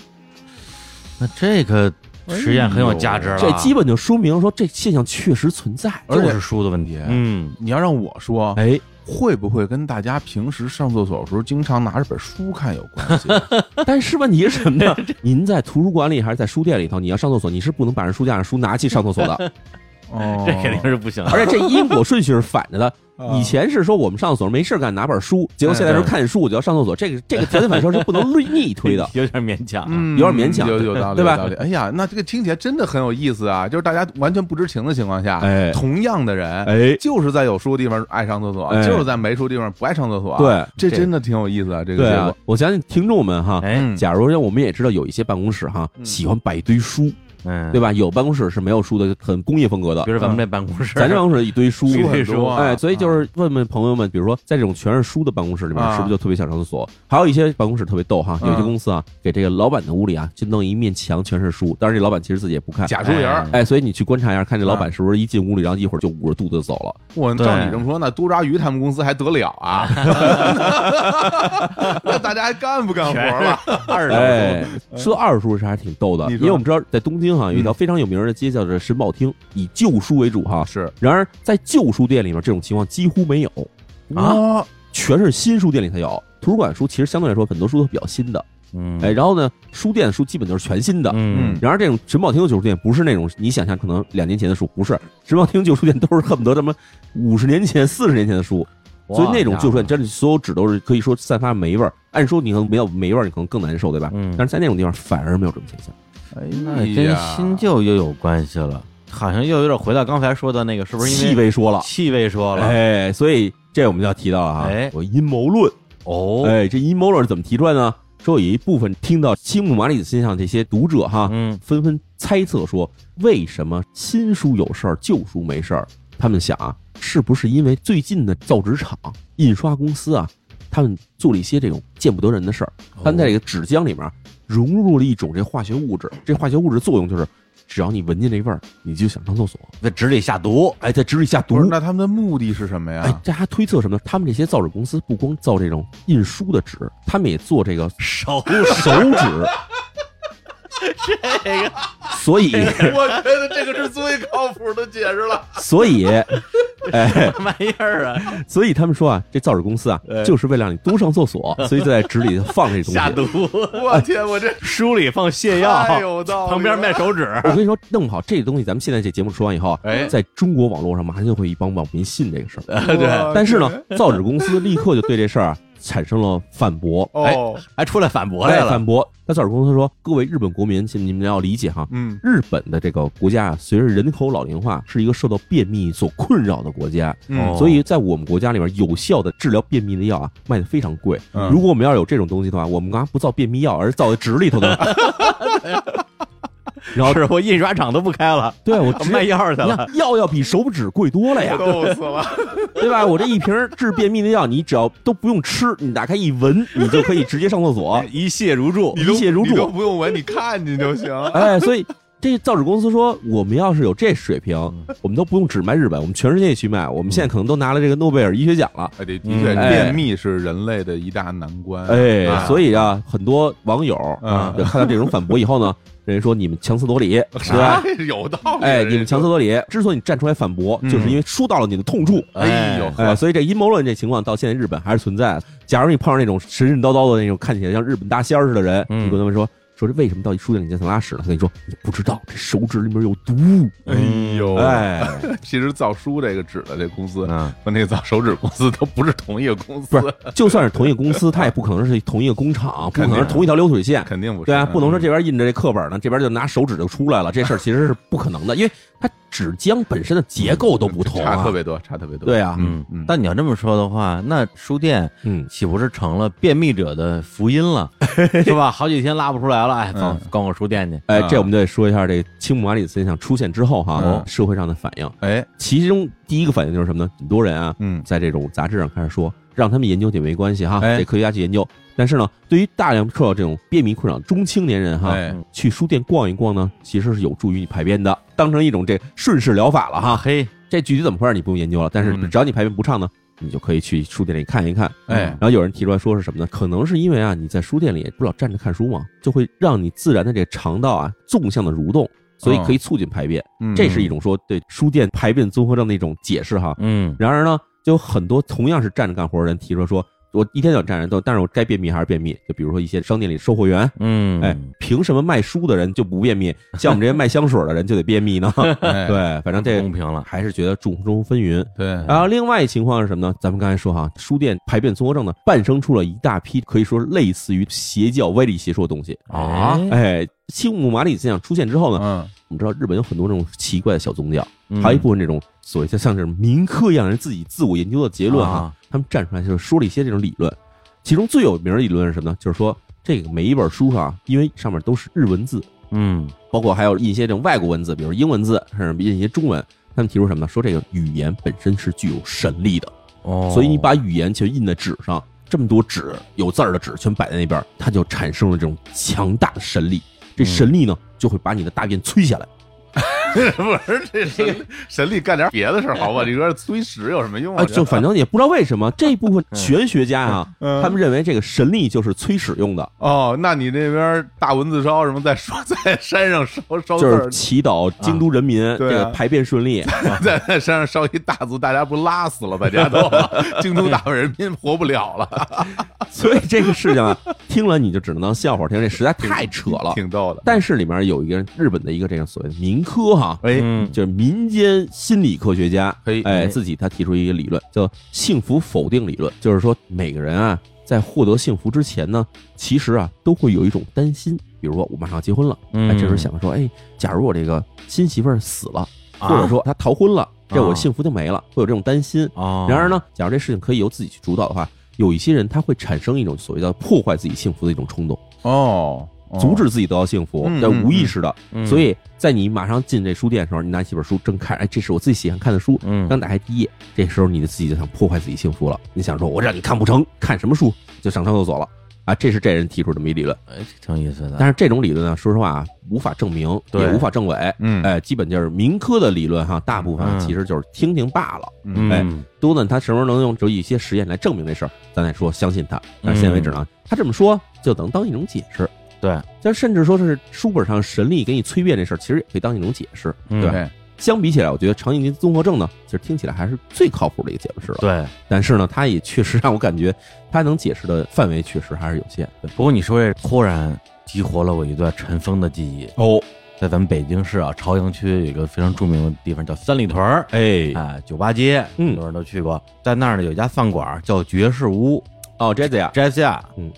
那这个实验很有价值了，这基本就说明说这现象确实存在。而且就是书的问题，嗯，你要让我说，哎，会不会跟大家平时上厕所的时候经常拿着本书看有关系？但是问题是什么呢？您在图书馆里还是在书店里头，你要上厕所，你是不能把人书架上书拿去上厕所的。哦，这肯定是不行的，而且这因果顺序是反着的。啊以前是说我们上厕所没事干拿本书，结果现在是看书我就要上厕所，这个这个条件反射是不能逆 推的。有点勉强，嗯，有点勉强有有道理，对吧。哎呀，那这个听起来真的很有意思啊！就是大家完全不知情的情况下，哎同样的人，哎，就是在有书的地方爱上厕所，哎就是在没书的地方不爱上厕所。对这这真的挺有意思啊！这个结果，，我相信听众们哈，假如说我们也知道有一些办公室哈嗯喜欢摆一堆书，嗯，对吧？有办公室是没有书的，很工业风格的比。如咱们这办公室，咱这办公室一堆书，一堆书啊哎，所以就是问问朋友们，比如说在这种全是书的办公室里面，啊是不是就特别想上厕所？还有一些办公室特别逗哈，有些公司啊，给这个老板的屋里啊，就弄一面墙全是书，但是这老板其实自己也不看。假书人儿。哎，所以你去观察一下，看这老板是不是一进屋里，然后一会儿就捂着肚子走了。我照你这么说，那多抓鱼他们公司还得了啊？那大家还干不干活了？二的哎，说到二手书是还是挺逗的，因为我们知道在东京哈有一条嗯非常有名的街叫做神保厅，以旧书为主哈。是然而在旧书店里面，这种情况几乎没有，啊，全是新书店里才有。图书馆书其实相对来说很多书都比较新的，嗯，哎，然后呢，书店的书基本都是全新的。嗯，然而这种神保厅的旧书店不是那种你想象可能两年前的书，不是神保厅旧书店都是恨不得什么五十年前、四十年前的书，所以那种旧书店真的所有纸都是可以说散发霉味儿。按说你可能没有霉味儿，你可能更难受，对吧？嗯但是在那种地方反而没有这种现象。哎那跟新旧又有关系了，好像又有点回到刚才说的那个，是不是因为气味说了，气味说了？哎，所以这我们就要提到了哈，哎有阴谋论。哦，哎，这阴谋论是怎么提出来呢？说有一部分听到青木麻里子身上这些读者哈，嗯纷纷猜测说，为什么新书有事儿，旧书没事儿？他们想啊，是不是因为最近的造纸厂、印刷公司啊，他们做了一些这种见不得人的事儿？他们在这个纸浆里面融入了一种这化学物质，这化学物质作用就是，只要你闻见这味儿，你就想上厕所。在纸里下毒，哎，在纸里下毒，。那他们的目的是什么哎呀，？大家推测什么呢？他们这些造纸公司不光造这种印书的纸，他们也做这个手手纸。这个所以，我觉得这个是最靠谱的解释了。所以，哎，玩意儿啊，所以他们说啊，这造纸公司啊，哎。就是为了让你多上厕所，所以就在纸里放这东西。下毒，我天，我这书里放泻药，有道理旁边卖手纸，我跟你说，弄不好这东西，咱们现在这节目说完以后在中国网络上马上就会一帮网民信这个事儿。对。但是呢，造纸公司立刻就对这事儿啊产生了反驳。哦，还出来反驳来哎，了反。驳。那造纸公司说：“各位日本国民，请你们要理解哈，嗯，日本的这个国家啊，随着人口老龄化，是一个受到便秘所困扰的国家。所以在我们国家里面，有效的治疗便秘的药啊，卖的非常贵。嗯如果我们要是有这种东西的话，我们干嘛不造便秘药，而是造在纸里头呢？然后是我印刷厂都不开了，对我卖药去了。药要比手指贵多了呀，逗死了。对吧？我这一瓶治便秘的药，你只要都不用吃，你打开一闻，你就可以直接上厕所。一泻如注一泻如注你都不用闻，你看见就行。哎，所以这造纸公司说，我们要是有这水平，我们都不用只卖日本，我们全世界去卖。我们现在可能都拿了这个诺贝尔医学奖了。哎，这的确，便秘是人类的一大难关。哎，啊所以啊，很多网友嗯就看到这种反驳以后呢，人家说你们强词夺理，是吧？哎有道理。哎，你们强词夺理，之所以你站出来反驳，嗯就是因为说到了你的痛处。哎呦哎，所以这阴谋论这情况到现在日本还是存在的。假如你碰上那种神神叨叨的那种看起来像日本大仙儿似的人，嗯你跟他们说说这为什么到书店里见想拉屎了？他跟你说你不知道，这手指里面有毒。哎呦，哎，其实造书这个纸的这公司啊，和那个造手指公司都不是同一个公司，不是，就算是同一个公司，它也不可能是同一个工厂，不可能是同一条流水线。肯定不是。对啊，不能说嗯这边印着这课本呢，这边就拿手指就出来了，这事儿其实是不可能的，因为它纸浆本身的结构都不同啊差特。别多，差特别多。对啊，嗯嗯但你要这么说的话，那书店嗯，岂不是成了便秘者的福音了，是吧？好几天拉不出来了，哎，逛逛书店去。哎，啊这我们就得说一下这个青木马里现象出现之后哈哦，社会上的反应。哎，其中第一个反应就是什么呢？很多人啊，嗯在这种杂志上开始说，让他们研究也没关系哈，哎给科学家去研究。但是呢，对于大量受到这种便秘困扰中青年人哈，哎，去书店逛一逛呢，其实是有助于你排便的，当成一种这顺势疗法了哈。嘿，这具体怎么回事你不用研究了，但是嗯只要你排便不畅呢，你就可以去书店里看一看。哎然后有人提出来说是什么呢？可能是因为啊，你在书店里不老站着看书嘛，就会让你自然的这肠道啊纵向的蠕动，所以可以促进排便。嗯这是一种说对书店排便综合症的一种解释哈。嗯，然而呢，就有很多同样是站着干活的人提出说，我一天到晚站着都，但是我该便秘还是便秘。就比如说一些商店里售货员，嗯，哎，凭什么卖书的人就不便秘，像我们这些卖香水的人就得便秘呢？哎对，反正这公平了。还是觉得众说纷纭。对，然后另外一情况是什么呢？咱们刚才说哈，书店排便综合症呢，诞生出了一大批可以说类似于邪教、歪理邪说的东西。啊哎，青木马里现象出现之后呢，嗯，我们知道日本有很多这种奇怪的小宗教，嗯还有一部分这种所谓像像这种民科一样人自己自我研究的结论哈啊，他们站出来就是说了一些这种理论，其中最有名的理论是什么呢？就是说这个每一本书上，因为上面都是日文字，嗯包括还有印一些这种外国文字，比如英文字，甚至印一些中文。他们提出什么呢？说这个语言本身是具有神力的，哦，所以你把语言全印在纸上，这么多纸有字儿的纸全摆在那边，它就产生了这种强大的神力。这神力呢，就会把你的大便催下来。不是这神神力干点别的事儿好吧？你说催屎有什么用啊，啊？就反正也不知道为什么这一部分玄学家啊，嗯他们认为这个神力就是催屎用的，哦，那你那边大蚊子烧什么，在说在山上烧烧就是，祈祷京都人民这个排便顺利。在 在山上烧一大字，大家不拉死了？大家都京都大部分人民活不了了，所以这个事情啊，听了你就只能当笑话听，这实在太扯了。挺逗的。但是里面有一个日本的一个这个所谓的民科哈，哎，嗯。就是民间心理科学家，嘿哎，哎。自己他提出一个理论叫幸福否定理论，就是说每个人啊，在获得幸福之前呢，其实啊都会有一种担心，比如说我马上要结婚了，嗯。哎，这时候想说，哎，假如我这个新媳妇儿死了，啊。或者说她逃婚了，这我啊幸福就没了，会有这种担心。哦，然而呢，假如这事情可以由自己去主导的话，有一些人他会产生一种所谓的破坏自己幸福的一种冲动，哦，哦阻止自己得到幸福嗯，但嗯无意识的。嗯所以在你马上进这书店的时候，你拿起本书正看，哎，这是我自己喜欢看的书，嗯刚打开第一页，这时候你的自己就想破坏自己幸福了，你想说我让你看不成，看什么书就上上厕所了。啊，这是这人提出这么一理论，哎，挺有意思的。但是这种理论呢，说实话啊，无法证明，也无法证伪，嗯哎，基本就是民科的理论哈，大部分嗯其实就是听听罢了。嗯哎嗯多呢，他什么时候能用就一些实验来证明这事儿，咱再说相信他。但嗯是现在为止呢，他这么说就能当一种解释。对，但甚至说是书本上神力给你催变这事儿，其实也可以当一种解释，嗯对相比起来，我觉得肠易激综合症呢，其实听起来还是最靠谱的一个解释了。，对。但是呢，它也确实让我感觉，它能解释的范围确实还是有限。对不过你说这突然激活了我一段尘封的记忆。哦，在咱们北京市啊，朝阳区有一个非常著名的地方叫三里屯儿，哎，哎，酒吧街，嗯很多人都去过。在那儿呢有一家饭馆叫爵士屋哦，这样 j a z z 亚，嗯，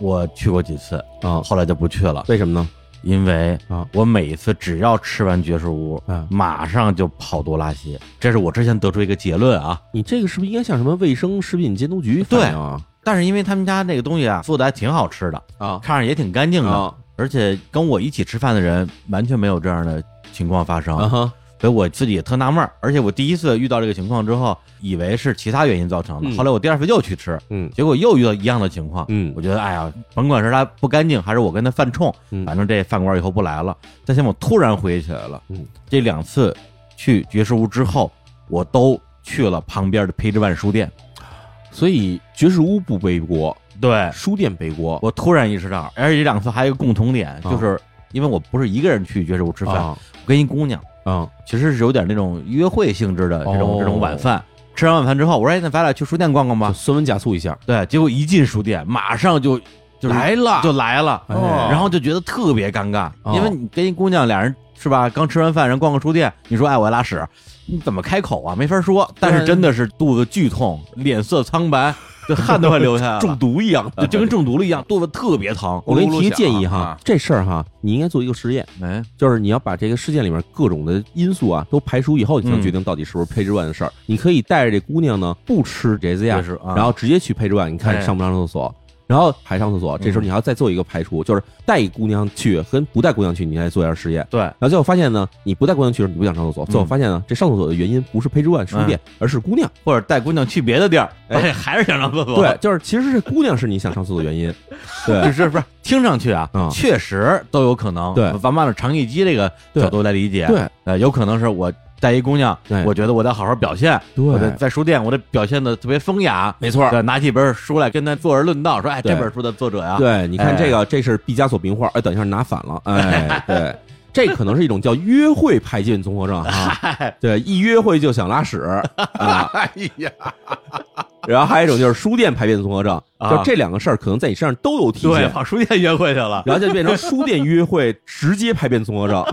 我去过几次，啊，后来就不去了，为什么呢？因为啊。我每一次只要吃完爵士屋，啊。马上就跑多拉稀，这是我之前得出一个结论啊。你这个是不是应该向什么卫生食品监督局反映啊？但是因为他们家那个东西啊，做的还挺好吃的，啊。看着也挺干净的，啊。而且跟我一起吃饭的人完全没有这样的情况发生，所以我自己也特纳闷儿。而且我第一次遇到这个情况之后，以为是其他原因造成的，嗯后来我第二次又去吃，嗯结果又遇到一样的情况。嗯我觉得，哎呀，甭管是他不干净，还是我跟他犯冲，嗯反正这饭馆以后不来了。但现在我突然回忆起来了，嗯，这两次去爵士屋之后，我都去了旁边的培之万书店。所以爵士屋不背锅，对，书店背锅。我突然意识到，而且这两次还有一个共同点，啊就是因为我不是一个人去爵士屋吃饭，啊我跟一姑娘，啊其实是有点那种约会性质的这种、哦。这种晚饭。吃完晚饭之后，我说：“哎，那咱俩去书店逛逛吧。就酸温加速一下，”对，结果一进书店，马上就就来了。就来了，哎然后就觉得特别尴尬，哦。因为你跟一姑娘俩人是吧，刚吃完饭，人逛个书店，你说哎我要拉屎，你怎么开口啊？没法说。但是真的是肚子剧痛，脸色苍白，这汗都快流下来了，中毒一样。就跟中毒了一样，肚子特别疼。我给你提个建议哈这事儿哈，你应该做一个实验，哎，就是你要把这个事件里面各种的因素啊都排除以后，你才能嗯决定到底是不是配置万的事儿。你可以带着这姑娘呢不吃这子呀爵士，啊然后直接去配置万，你看哎上不上厕所。然后还上厕所，这时候你还要再做一个排除，就是带一姑娘去跟不带姑娘去，你来做一下实验。对，然后最后发现呢，你不带姑娘去的时候，你不想上厕所。最后发现呢，这上厕所的原因不是配置万书店，而是姑娘。或者带姑娘去别的地儿，哎哎，还是想上厕所。对，，就是其实是姑娘是你想上厕所的原因。对 就，是不是听上去啊嗯，确实都有可能。对咱们按照肠易激这个角度来理解，对，呃，有可能是我带一姑娘对，我觉得我得好好表现，对。我得在书店我得表现的特别风雅，没错。对，拿起本书来跟他坐而论道，说，哎，这本书的作者呀，对，你看这个，这是毕加索名画，哎，等一下拿反了，哎，对，这可能是一种叫约会派进综合症啊，对，一约会就想拉屎啊，哎呀，然后还有一种就是书店排便综合症，啊。就这两个事儿可能在你身上都有体现。对，现，跑书店约会去了，然后就变成书店约会直接排便综合症，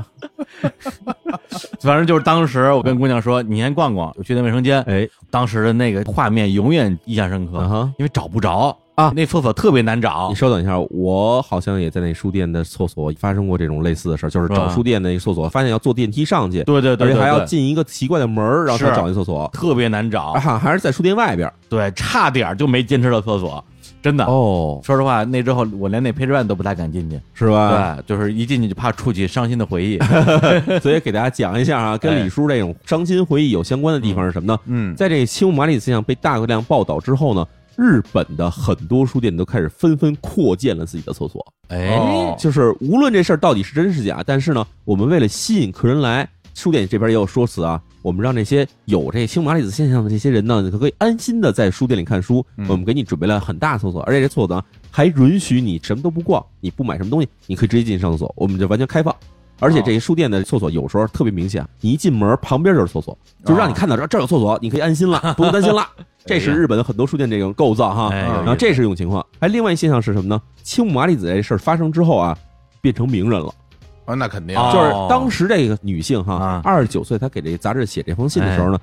反正就是当时我跟姑娘说，你先逛逛，我去趟卫生间，哎，当时的那个画面永远印象深刻，因为找不着啊那厕所特别难找你，稍等一下，我好像也在那书店的厕所发生过这种类似的事儿，就是找书店的那个厕所，发现要坐电梯上去，对对对，而且还要进一个奇怪的门儿，然后才找那厕所，特别难找啊，，还是在书店外边儿。对，差点就没坚持到厕所。真的。哦，说实话，那之后我连那配置院都不太敢进去，是吧？对，就是一进去就怕触及伤心的回忆。所以给大家讲一下啊，跟李叔这种伤心回忆有相关的地方是什么呢？嗯，在这个青木麻里思想被大量报道之后呢，日本的很多书店都开始纷纷扩建了自己的厕所。哎哦，就是无论这事儿到底是真是假，但是呢，我们为了吸引客人来，书店这边也有说辞啊，我们让这些有这青麻里子现象的这些人呢，可以安心的在书店里看书。嗯我们给你准备了很大厕所，而且这厕所呢还允许你什么都不逛，你不买什么东西，你可以直接进去上厕所，我们就完全开放。而且这些书店的厕所有时候特别明显，你一进门旁边就是厕所，就让你看到这儿这有厕所，你可以安心了，不用担心了。这是日本的很多书店这种构造哈。然后这是一种情况，哎另外一现象是什么呢？青木麻里子这事儿发生之后啊，变成名人了。啊，那肯定哦就是当时这个女性哈啊，二十九岁，她给这个杂志写这封信的时候呢，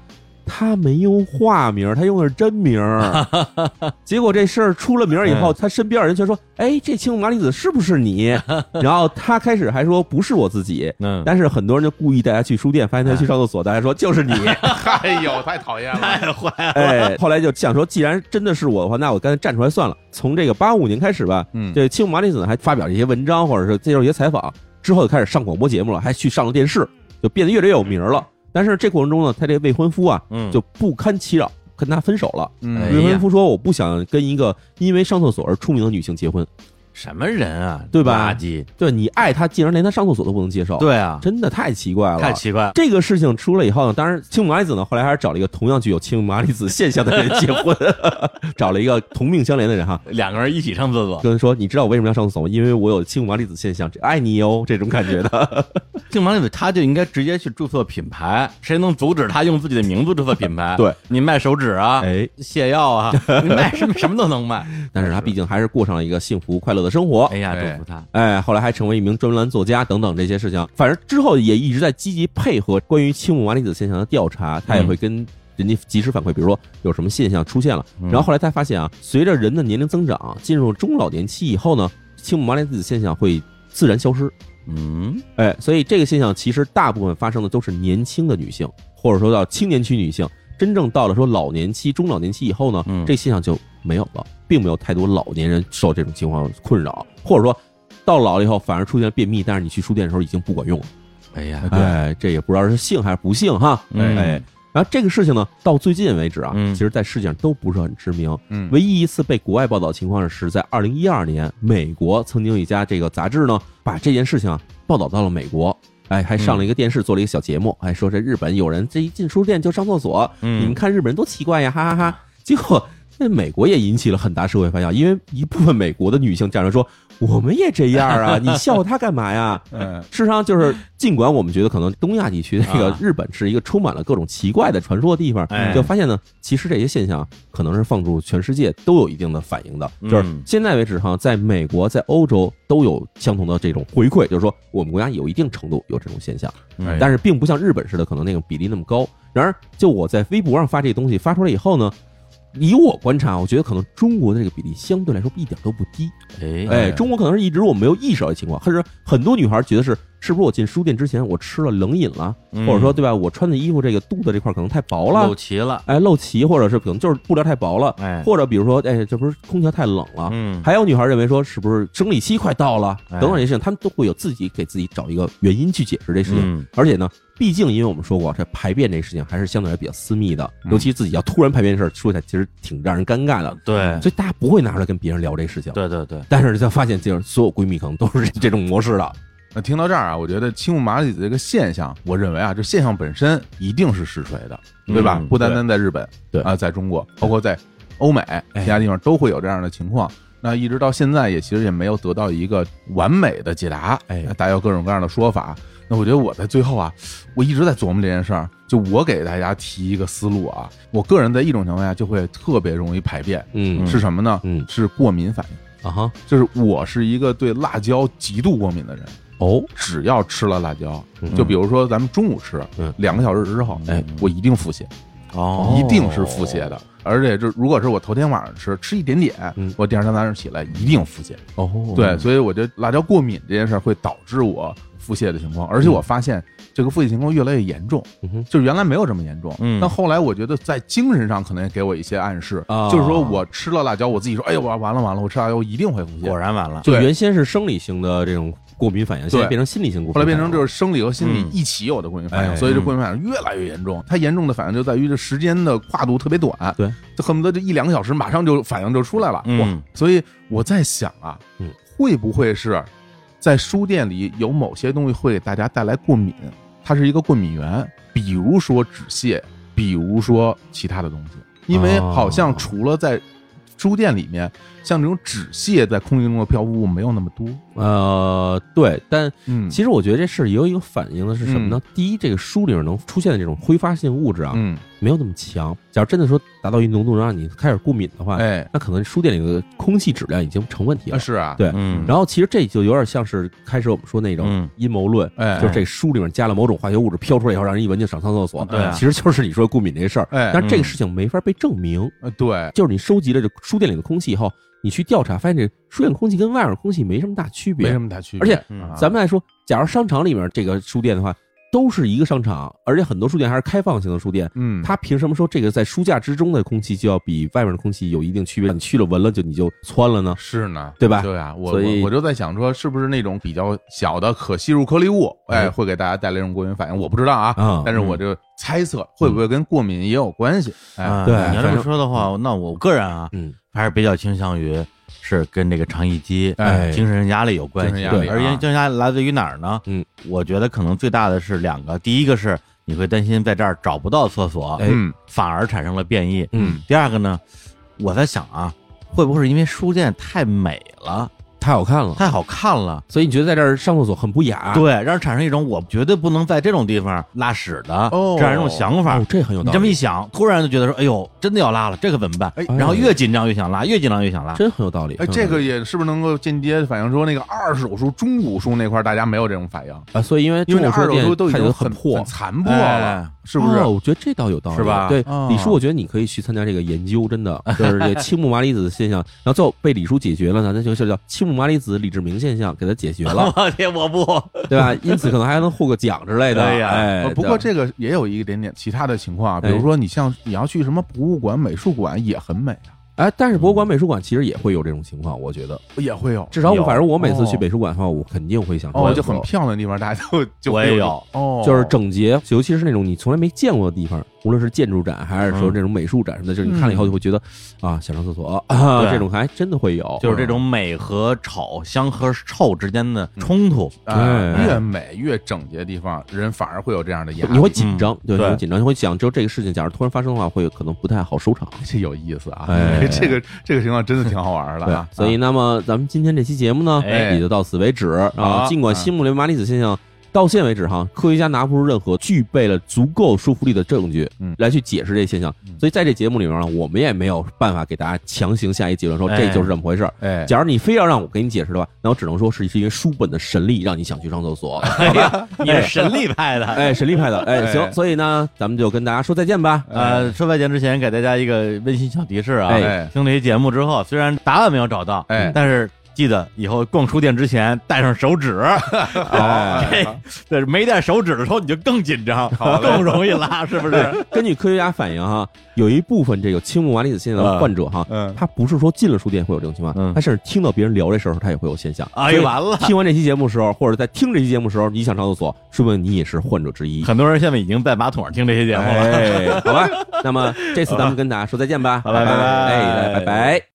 她没用化名，他用的是真名儿。结果这事儿出了名儿以后，他身边的人全说：“哎，这青木麻里子是不是你？” 然后他开始还说：“不是我自己。”嗯，但是很多人就故意带他去书店，发现他去上厕所，大家说就是你。哎呦，太讨厌了，太坏了。哎，后来就想说，既然真的是我的话，那我干脆站出来算了。从这个八五年开始吧，嗯这青木麻里子还发表一些文章，或者是接受一些采访，之后就开始上广播节目了，还去上了电视，就变得越来越有名了。但是这过程中呢，他这未婚夫啊嗯，就不堪其扰，跟他分手了。哎嗯呀未婚夫说：“我不想跟一个因为上厕所而出名的女性结婚。什么人啊，对吧垃圾。对你爱他，竟然连他上厕所都不能接受，，对啊，真的太奇怪了，太奇怪了。这个事情出了以后呢，当然青木麻里子呢，后来还是找了一个同样具有青木麻里子现象的人结婚，找了一个同命相连的人哈，两个人一起上厕所，跟人说，你知道我为什么要上厕所吗？因为我有青木麻里子现象，这爱你哦，这种感觉的。青木麻里子他就应该直接去注册品牌，谁能阻止他用自己的名字注册品牌？对，你卖手指啊，哎，泻药啊，你卖什么什么都能卖。但是他毕竟还是过上了一个幸福快乐的生活。哎呀，哎祝福他。哎，后来还成为一名专栏作家等等这些事情，反正之后也一直在积极配合关于青木麻里子现象的调查，他也会跟人家及时反馈，比如说有什么现象出现了。嗯然后后来他发现啊，随着人的年龄增长，进入中老年期以后呢，青木麻里子现象会自然消失。嗯，哎，所以这个现象其实大部分发生的都是年轻的女性，或者说到青年期女性。真正到了说老年期、中老年期以后呢，嗯这现象就没有了，并没有太多老年人受这种情况困扰，或者说到老了以后反而出现便秘，但是你去书店的时候已经不管用了。哎呀，哎，这也不知道是幸还是不幸哈。嗯哎，然后这个事情呢，到最近为止啊，嗯其实在世界上都不是很知名。嗯唯一一次被国外报道的情况是在二零一二年，美国曾经有一家这个杂志呢，把这件事情啊报道到了美国。哎，还上了一个电视，做了一个小节目，哎说这日本有人这一进书店就上厕所，嗯。你们看日本人多奇怪呀，哈哈哈结果那美国也引起了很大社会反响，因为一部分美国的女性站出来说，我们也这样啊，你笑话他干嘛呀？嗯事实上，就是尽管我们觉得可能东亚地区这个啊日本是一个充满了各种奇怪的传说的地方，哎就发现呢，其实这些现象可能是放逐全世界都有一定的反应的。嗯就是现在为止哈，在美国、在欧洲都有相同的这种回馈，就是说我们国家有一定程度有这种现象，哎但是并不像日本似的可能那个比例那么高。然而，就我在微博上发这东西发出来以后呢。以我观察，我觉得可能中国的这个比例相对来说一点都不低。哎哎，中国可能是一直我没有意识到的情况，或者很多女孩觉得是是不是我进书店之前我吃了冷饮了，嗯或者说对吧，我穿的衣服这个肚子这块可能太薄了露，齐了，哎，露脐，或者是可能就是布料太薄了，哎，或者比如说哎，这不是空调太冷了。嗯，还有女孩认为说，是不是生理期快到了，哎等等这些事情，她们都会有自己给自己找一个原因去解释这事情。嗯而且呢，毕竟因为我们说过，这排便这事情还是相对来比较私密的，嗯尤其自己要突然排便的事儿，说起来其实挺让人尴尬的，对，所以大家不会拿出来跟别人聊这事情。对对对，但是就发现，就是所有闺蜜可能都是这种模式的。那听到这儿啊，我觉得青木麻里子这个现象，我认为啊，这现象本身一定是实锤的，对吧？嗯不单单在日本，对啊，在中国，包括在欧美其他地方都会有这样的情况。那一直到现在也其实也没有得到一个完美的解答，哎大家有各种各样的说法。那我觉得我在最后啊，我一直在琢磨这件事儿，就我给大家提一个思路啊，我个人在一种情况下就会特别容易排便，嗯是什么呢？嗯是过敏反应。啊哈就是我是一个对辣椒极度过敏的人，哦只要吃了辣椒，嗯就比如说咱们中午吃，嗯两个小时之后，哎我一定腹泻，哦，一定是腹泻的。而且这如果是我头天晚上吃，吃一点点嗯，我第二天早上起来一定腹泻。哦对，所以我觉得辣椒过敏这件事儿会导致我腹泻的情况，而且我发现这个腹泻情况越来越严重，嗯就是原来没有这么严重，嗯但后来我觉得在精神上可能也给我一些暗示，啊就是说我吃了辣椒，我自己说，哎呦，我完了完了，我吃辣椒我一定会腹泻，果然完了。对就原先是生理性的这种过敏反应，现在变成心理性过敏后来变成就是生理和心理嗯一起有的过敏反应，哎所以这过敏反应越来越严重。它严重的反应就在于这时间的跨度特别短，对，就恨不得这一两个小时马上就反应就出来了。嗯哇，所以我在想啊，嗯，会不会是在书店里有某些东西会给大家带来过敏？它是一个过敏源，比如说纸屑，比如说其他的东西，因为哦好像除了在书店里面，像这种纸屑在空气中的漂浮物没有那么多。呃，对，但嗯其实我觉得这事儿也有一个反映的是什么呢？第一，这个书里面能出现的这种挥发性物质啊，嗯，没有那么强。假如真的说达到一定浓度让你开始过敏的话，哎，那可能书店里的空气质量已经成问题了。啊是啊，对嗯，然后其实这就有点像是开始我们说那种嗯阴谋论，哎就是这书里面加了某种化学物质飘出来以后，让人一闻就想上厕所。对啊其实就是你说过敏这事儿。哎但是这个嗯事情没法被证明，呃对，就是你收集了这书店里的空气以后，你去调查，发现这书店空气跟外面空气没什么大区别没什。么大区别。而且嗯啊咱们来说，假如商场里面这个书店的话，都是一个商场，而且很多书店还是开放型的书店，嗯，它凭什么说这个在书架之中的空气就要比外面的空气有一定区别？你去了闻了就你就窜了呢？是呢，对吧对啊，我所以我我就在想说，是不是那种比较小的可吸入颗粒物，哎，嗯会给大家带来一种过敏反应？我不知道啊，嗯但是我就猜测会不会跟过敏也有关系？哎，啊对你要这么说的话，那我个人啊，嗯，还是比较倾向于是跟这个肠易激、哎精神压力有关系。精神压力而啊精神压力来自于哪儿呢？嗯，我觉得可能最大的是两个，第一个是你会担心在这儿找不到厕所，哎嗯反而产生了变异。嗯，第二个呢，我在想啊，会不会是因为书店太美了，太好看了，太好看了？所以你觉得在这儿上厕所很不雅？对，让人产生一种我绝对不能在这种地方拉屎的哦这样一种想法。哦，这很有你这么，一想，突然就觉得说，哎呦，真的要拉了，这可怎么办？哎然后越紧张越想拉，越紧张越想拉。真很有道理。哎，这个也是不是能够间接反映说那个二手书、中古书那块儿大家没有这种反应？啊，所以因为因为那二手书书都已经很破很，残破了哎，是不是？哦我觉得这倒有道理，是吧对，哦李叔，我觉得你可以去参加这个研究，真的就是这青木麻里子的现象，然后最后被李叔解决了呢，那就就叫青木麻里子李志明现象，给他解决了，我天，我不，对吧？因此可能还能获个奖之类的。哎呀。哎呃，不过这个也有一点点其他的情况啊，比哎。如说你像你要去什么博物馆、美术馆也很美啊，哎，但是博物馆、美术馆其实也会有这种情况，我觉得。也会有。至少我反正我每次去哦美术馆的话，我肯定会想哦，就很漂亮的地方，大家都 就会这我也有哦，就是整洁，尤其是那种你从来没见过的地方，无论是建筑展还是说嗯。这种美术展什么的，就是你看了以后就会觉得啊，想上厕所啊，这种还真的会有，就是。这种美和丑、香和臭之间的冲突。啊，哎。越美越整洁的地方，人反而会有这样的压力。你会紧张，对，你会紧张，你会想，就这个事情，假如突然发生的话，会可能不太好收场。这有意思啊！哎这个这个情况真的挺好玩的对啊。，所以那么咱们今天这期节目呢，哎也就到此为止啊。尽管嗯西木林麻里子现象到现为止哈，科学家拿不出任何具备了足够说服力的证据嗯。来去解释这现象，所以在这节目里面呢，我们也没有办法给大家强行下一结论说哎。这就是这么回事儿。哎，假如你非要让我给你解释的话，那我只能说是是因为书本的神力让你想去上厕所，好吧？你是神力派的。哎，神力派的，哎，哎。行，所以呢，咱们就跟大家说再见吧。呃，说再见之前，给大家一个温馨小提示啊！哎。听这期节目之后，虽然答案没有找到，哎。但是记得以后逛书店之前带上手指。哎，这对，没带手指的时候你就更紧张，更容易拉，是不是？根据科学家反映哈，有一部分这个青木麻里子现象的患者哈，嗯他不是说进了书店会有这种情况，嗯他甚至听到别人聊这事儿，他也会有现象。哎完了听完这期节目的时候，或者在听这期节目的时候，你想上厕所，说明你也是患者之一。很多人现在已经在马桶上听这些节目了。哎，好吧，那么这次咱们跟大家说再见吧，拜拜哎，拜拜。